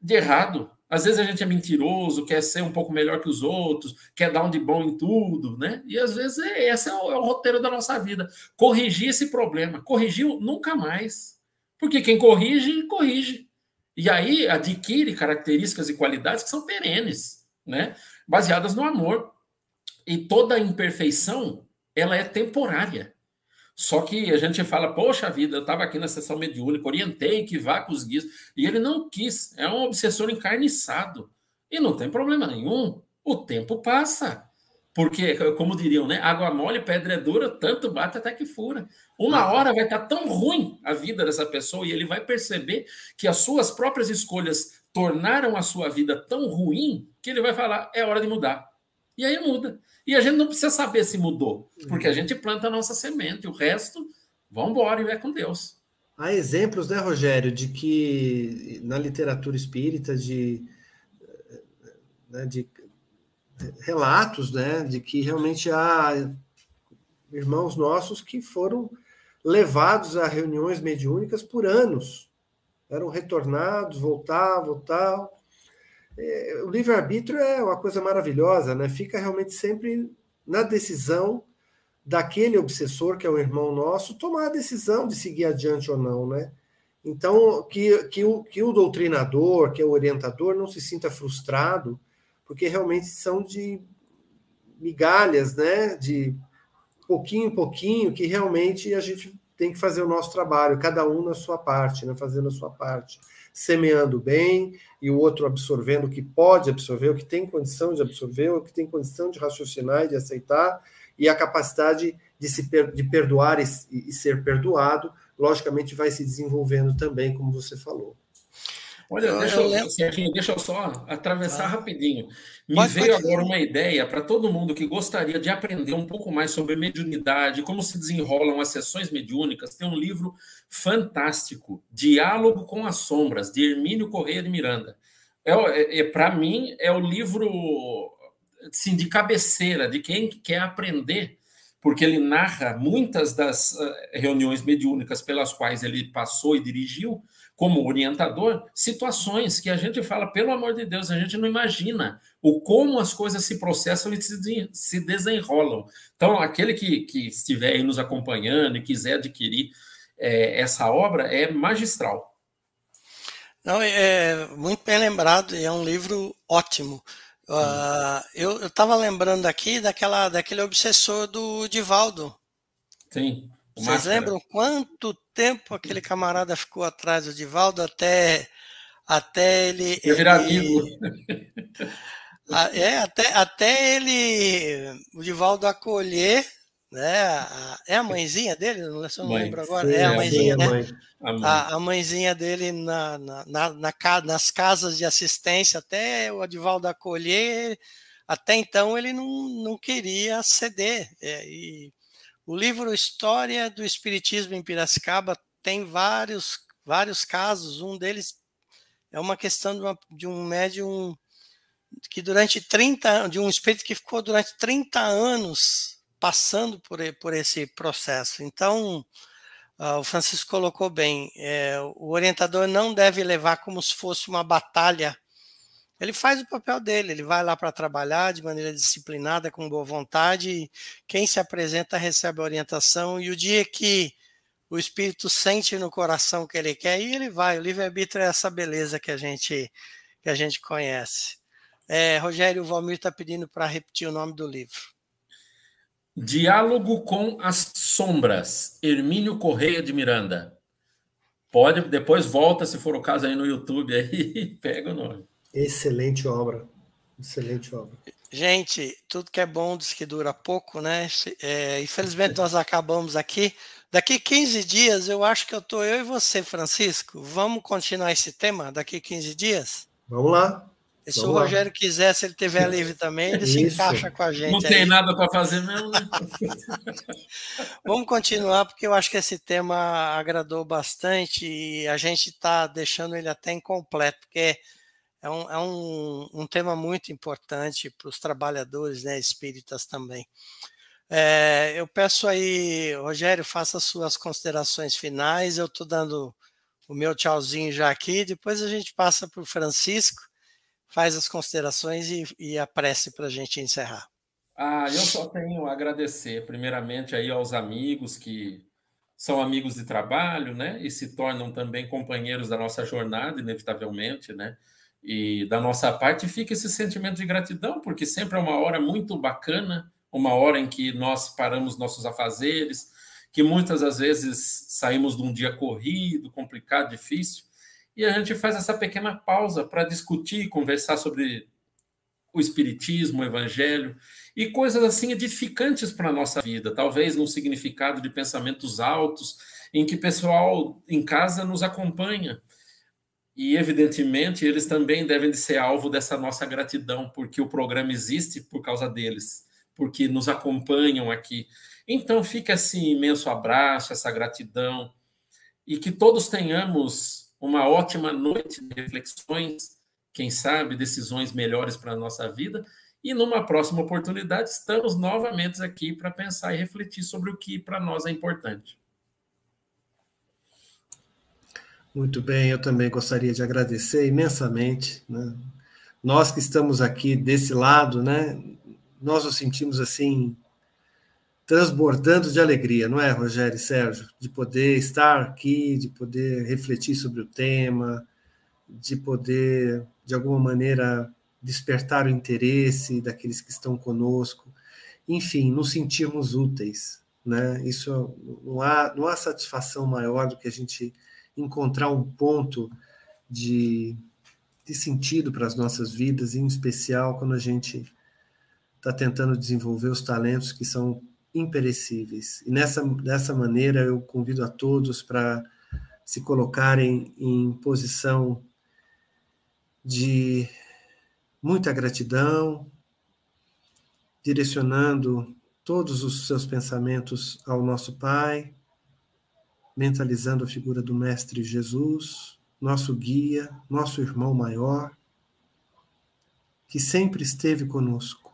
de errado. Às vezes a gente é mentiroso, quer ser um pouco melhor que os outros, quer dar um de bom em tudo, né? E às vezes é, esse é o, é o roteiro da nossa vida. Corrigir esse problema. Corrigiu nunca mais. Porque quem corrige, corrige. E aí adquire características e qualidades que são perenes, né? Baseadas no amor. E toda imperfeição, ela é temporária. Só que a gente fala, poxa vida, eu estava aqui na sessão mediúnica, orientei que vá com os guias, e ele não quis, é um obsessor encarniçado. E não tem problema nenhum, o tempo passa. Porque, como diriam, né? Água mole, pedra é dura, tanto bate até que fura. Uma hora vai estar tão ruim a vida dessa pessoa e ele vai perceber que as suas próprias escolhas tornaram a sua vida tão ruim que ele vai falar: é hora de mudar. E aí muda. E a gente não precisa saber se mudou, porque a uhum. gente planta a nossa semente, o resto, vamos embora e vai com Deus. Há exemplos, né, Rogério, de que na literatura espírita, de, né, de relatos, né, de que realmente há irmãos nossos que foram levados a reuniões mediúnicas por anos. Eram retornados, voltavam, tal. É, o livre-arbítrio é uma coisa maravilhosa, né? Fica realmente sempre na decisão daquele obsessor, que é o irmão nosso, tomar a decisão de seguir adiante ou não, né? Então, que, que, o, que o doutrinador, que é o orientador, não se sinta frustrado, porque realmente são de migalhas, né? De pouquinho em pouquinho, que realmente a gente tem que fazer o nosso trabalho, cada um na sua parte, né? Fazendo a sua parte semeando bem e o outro absorvendo o que pode absorver, o que tem condição de absorver, o que tem condição de raciocinar e de aceitar, e a capacidade de se per de perdoar e, e ser perdoado, logicamente vai se desenvolvendo também, como você falou. Olha, eu, deixa, eu, eu Serginho, deixa eu só atravessar ah. rapidinho. Me pode, veio agora uma ideia para todo mundo que gostaria de aprender um pouco mais sobre mediunidade, como se desenrolam as sessões mediúnicas. Tem um livro fantástico, Diálogo com as Sombras, de Hermínio Correia de Miranda. É, é, é para mim, é o livro assim, de cabeceira, de quem quer aprender, porque ele narra muitas das eh, reuniões mediúnicas pelas quais ele passou e dirigiu, como orientador, situações que a gente fala, pelo amor de Deus, a gente não imagina o como as coisas se processam e se desenrolam. Então, aquele que, que estiver aí nos acompanhando e quiser adquirir é, essa obra, é magistral. Não, é muito bem lembrado e é um livro ótimo. Uh, eu estava lembrando aqui daquela, daquele obsessor do Divaldo. Sim. Vocês Máscara. lembram quanto tempo aquele camarada ficou atrás do Divaldo até, até ele. Ia virar vivo. É, até, até ele. O Divaldo acolher. Né, a, é a mãezinha dele? Não, não Mãe, lembro agora. Sim, é a mãezinha, né? Mãe. A, mãe. a, a, mãezinha dele na, na, na, na, nas casas de assistência, até o Divaldo acolher. Até então ele não, não queria ceder. É, e o livro História do Espiritismo em Piracicaba tem vários, vários casos. Um deles é uma questão de, uma, de um médium que durante 30 de um espírito que ficou durante 30 anos passando por, por esse processo. Então, uh, o Francisco colocou bem, é, o orientador não deve levar como se fosse uma batalha ele faz o papel dele, ele vai lá para trabalhar de maneira disciplinada, com boa vontade. Quem se apresenta recebe a orientação, e o dia que o espírito sente no coração que ele quer, e ele vai. O livre-arbítrio é essa beleza que a gente, que a gente conhece. É, Rogério, o Valmir está pedindo para repetir o nome do livro. Diálogo com as Sombras, Hermínio Correia de Miranda. Pode, depois volta, se for o caso, aí no YouTube, aí pega o nome. Excelente obra. Excelente obra. Gente, tudo que é bom diz que dura pouco, né? É, infelizmente nós acabamos aqui. Daqui 15 dias eu acho que eu tô eu e você, Francisco. Vamos continuar esse tema daqui 15 dias? Vamos lá. E se Vamos o Rogério lá. quiser, se ele tiver livre também, ele se encaixa com a gente. Não tem nada para fazer mesmo, né? Vamos continuar, porque eu acho que esse tema agradou bastante e a gente está deixando ele até incompleto, porque é um, é um, um tema muito importante para os trabalhadores né, espíritas também. É, eu peço aí, Rogério, faça suas considerações finais. Eu estou dando o meu tchauzinho já aqui, depois a gente passa para o Francisco faz as considerações e, e a prece para a gente encerrar. Ah, eu só tenho a agradecer, primeiramente, aí aos amigos que são amigos de trabalho, né? E se tornam também companheiros da nossa jornada, inevitavelmente, né? E da nossa parte fica esse sentimento de gratidão, porque sempre é uma hora muito bacana, uma hora em que nós paramos nossos afazeres, que muitas das vezes saímos de um dia corrido, complicado, difícil, e a gente faz essa pequena pausa para discutir, conversar sobre o espiritismo, o evangelho e coisas assim edificantes para a nossa vida, talvez num significado de pensamentos altos, em que pessoal em casa nos acompanha. E evidentemente eles também devem de ser alvo dessa nossa gratidão, porque o programa existe por causa deles, porque nos acompanham aqui. Então fica esse imenso abraço, essa gratidão e que todos tenhamos uma ótima noite de reflexões, quem sabe decisões melhores para a nossa vida. E numa próxima oportunidade, estamos novamente aqui para pensar e refletir sobre o que para nós é importante. Muito bem, eu também gostaria de agradecer imensamente. Né? Nós que estamos aqui desse lado, né? nós nos sentimos assim transbordando de alegria, não é, Rogério e Sérgio? De poder estar aqui, de poder refletir sobre o tema, de poder, de alguma maneira, despertar o interesse daqueles que estão conosco, enfim, nos sentirmos úteis. Né? Isso não há, não há satisfação maior do que a gente encontrar um ponto de, de sentido para as nossas vidas, em especial quando a gente está tentando desenvolver os talentos que são imperecíveis. E nessa, dessa maneira eu convido a todos para se colocarem em posição de muita gratidão, direcionando todos os seus pensamentos ao nosso Pai, mentalizando a figura do Mestre Jesus, nosso guia, nosso irmão maior, que sempre esteve conosco.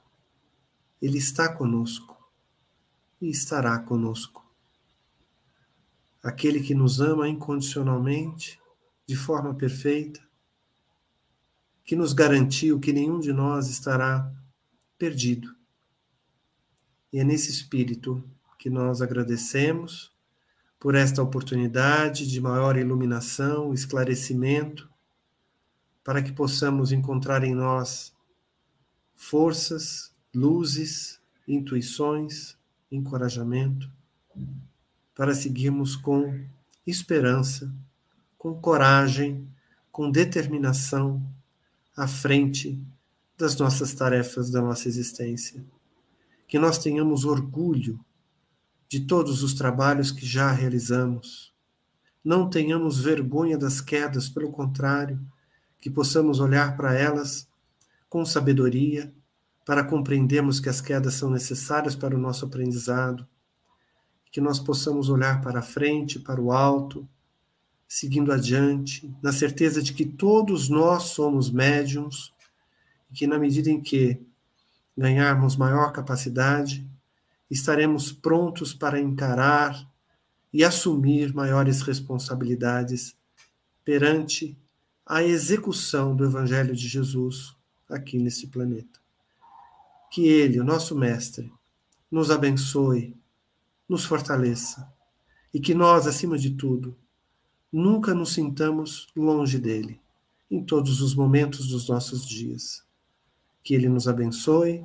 Ele está conosco e estará conosco. Aquele que nos ama incondicionalmente, de forma perfeita, que nos garantiu que nenhum de nós estará perdido. E é nesse espírito que nós agradecemos por esta oportunidade de maior iluminação, esclarecimento, para que possamos encontrar em nós forças, luzes, intuições, encorajamento, para seguirmos com esperança, com coragem, com determinação à frente das nossas tarefas da nossa existência. Que nós tenhamos orgulho de todos os trabalhos que já realizamos. Não tenhamos vergonha das quedas, pelo contrário, que possamos olhar para elas com sabedoria, para compreendermos que as quedas são necessárias para o nosso aprendizado, que nós possamos olhar para a frente, para o alto, seguindo adiante, na certeza de que todos nós somos médiums e que, na medida em que ganharmos maior capacidade, estaremos prontos para encarar e assumir maiores responsabilidades perante a execução do Evangelho de Jesus aqui neste planeta. Que Ele, o nosso Mestre, nos abençoe, nos fortaleça e que nós, acima de tudo, nunca nos sintamos longe dele em todos os momentos dos nossos dias. Que Ele nos abençoe,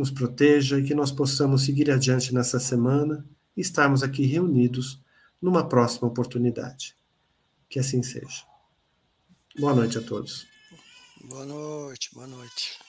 nos proteja e que nós possamos seguir adiante nessa semana e estarmos aqui reunidos numa próxima oportunidade. Que assim seja. Boa noite a todos. Boa noite, boa noite.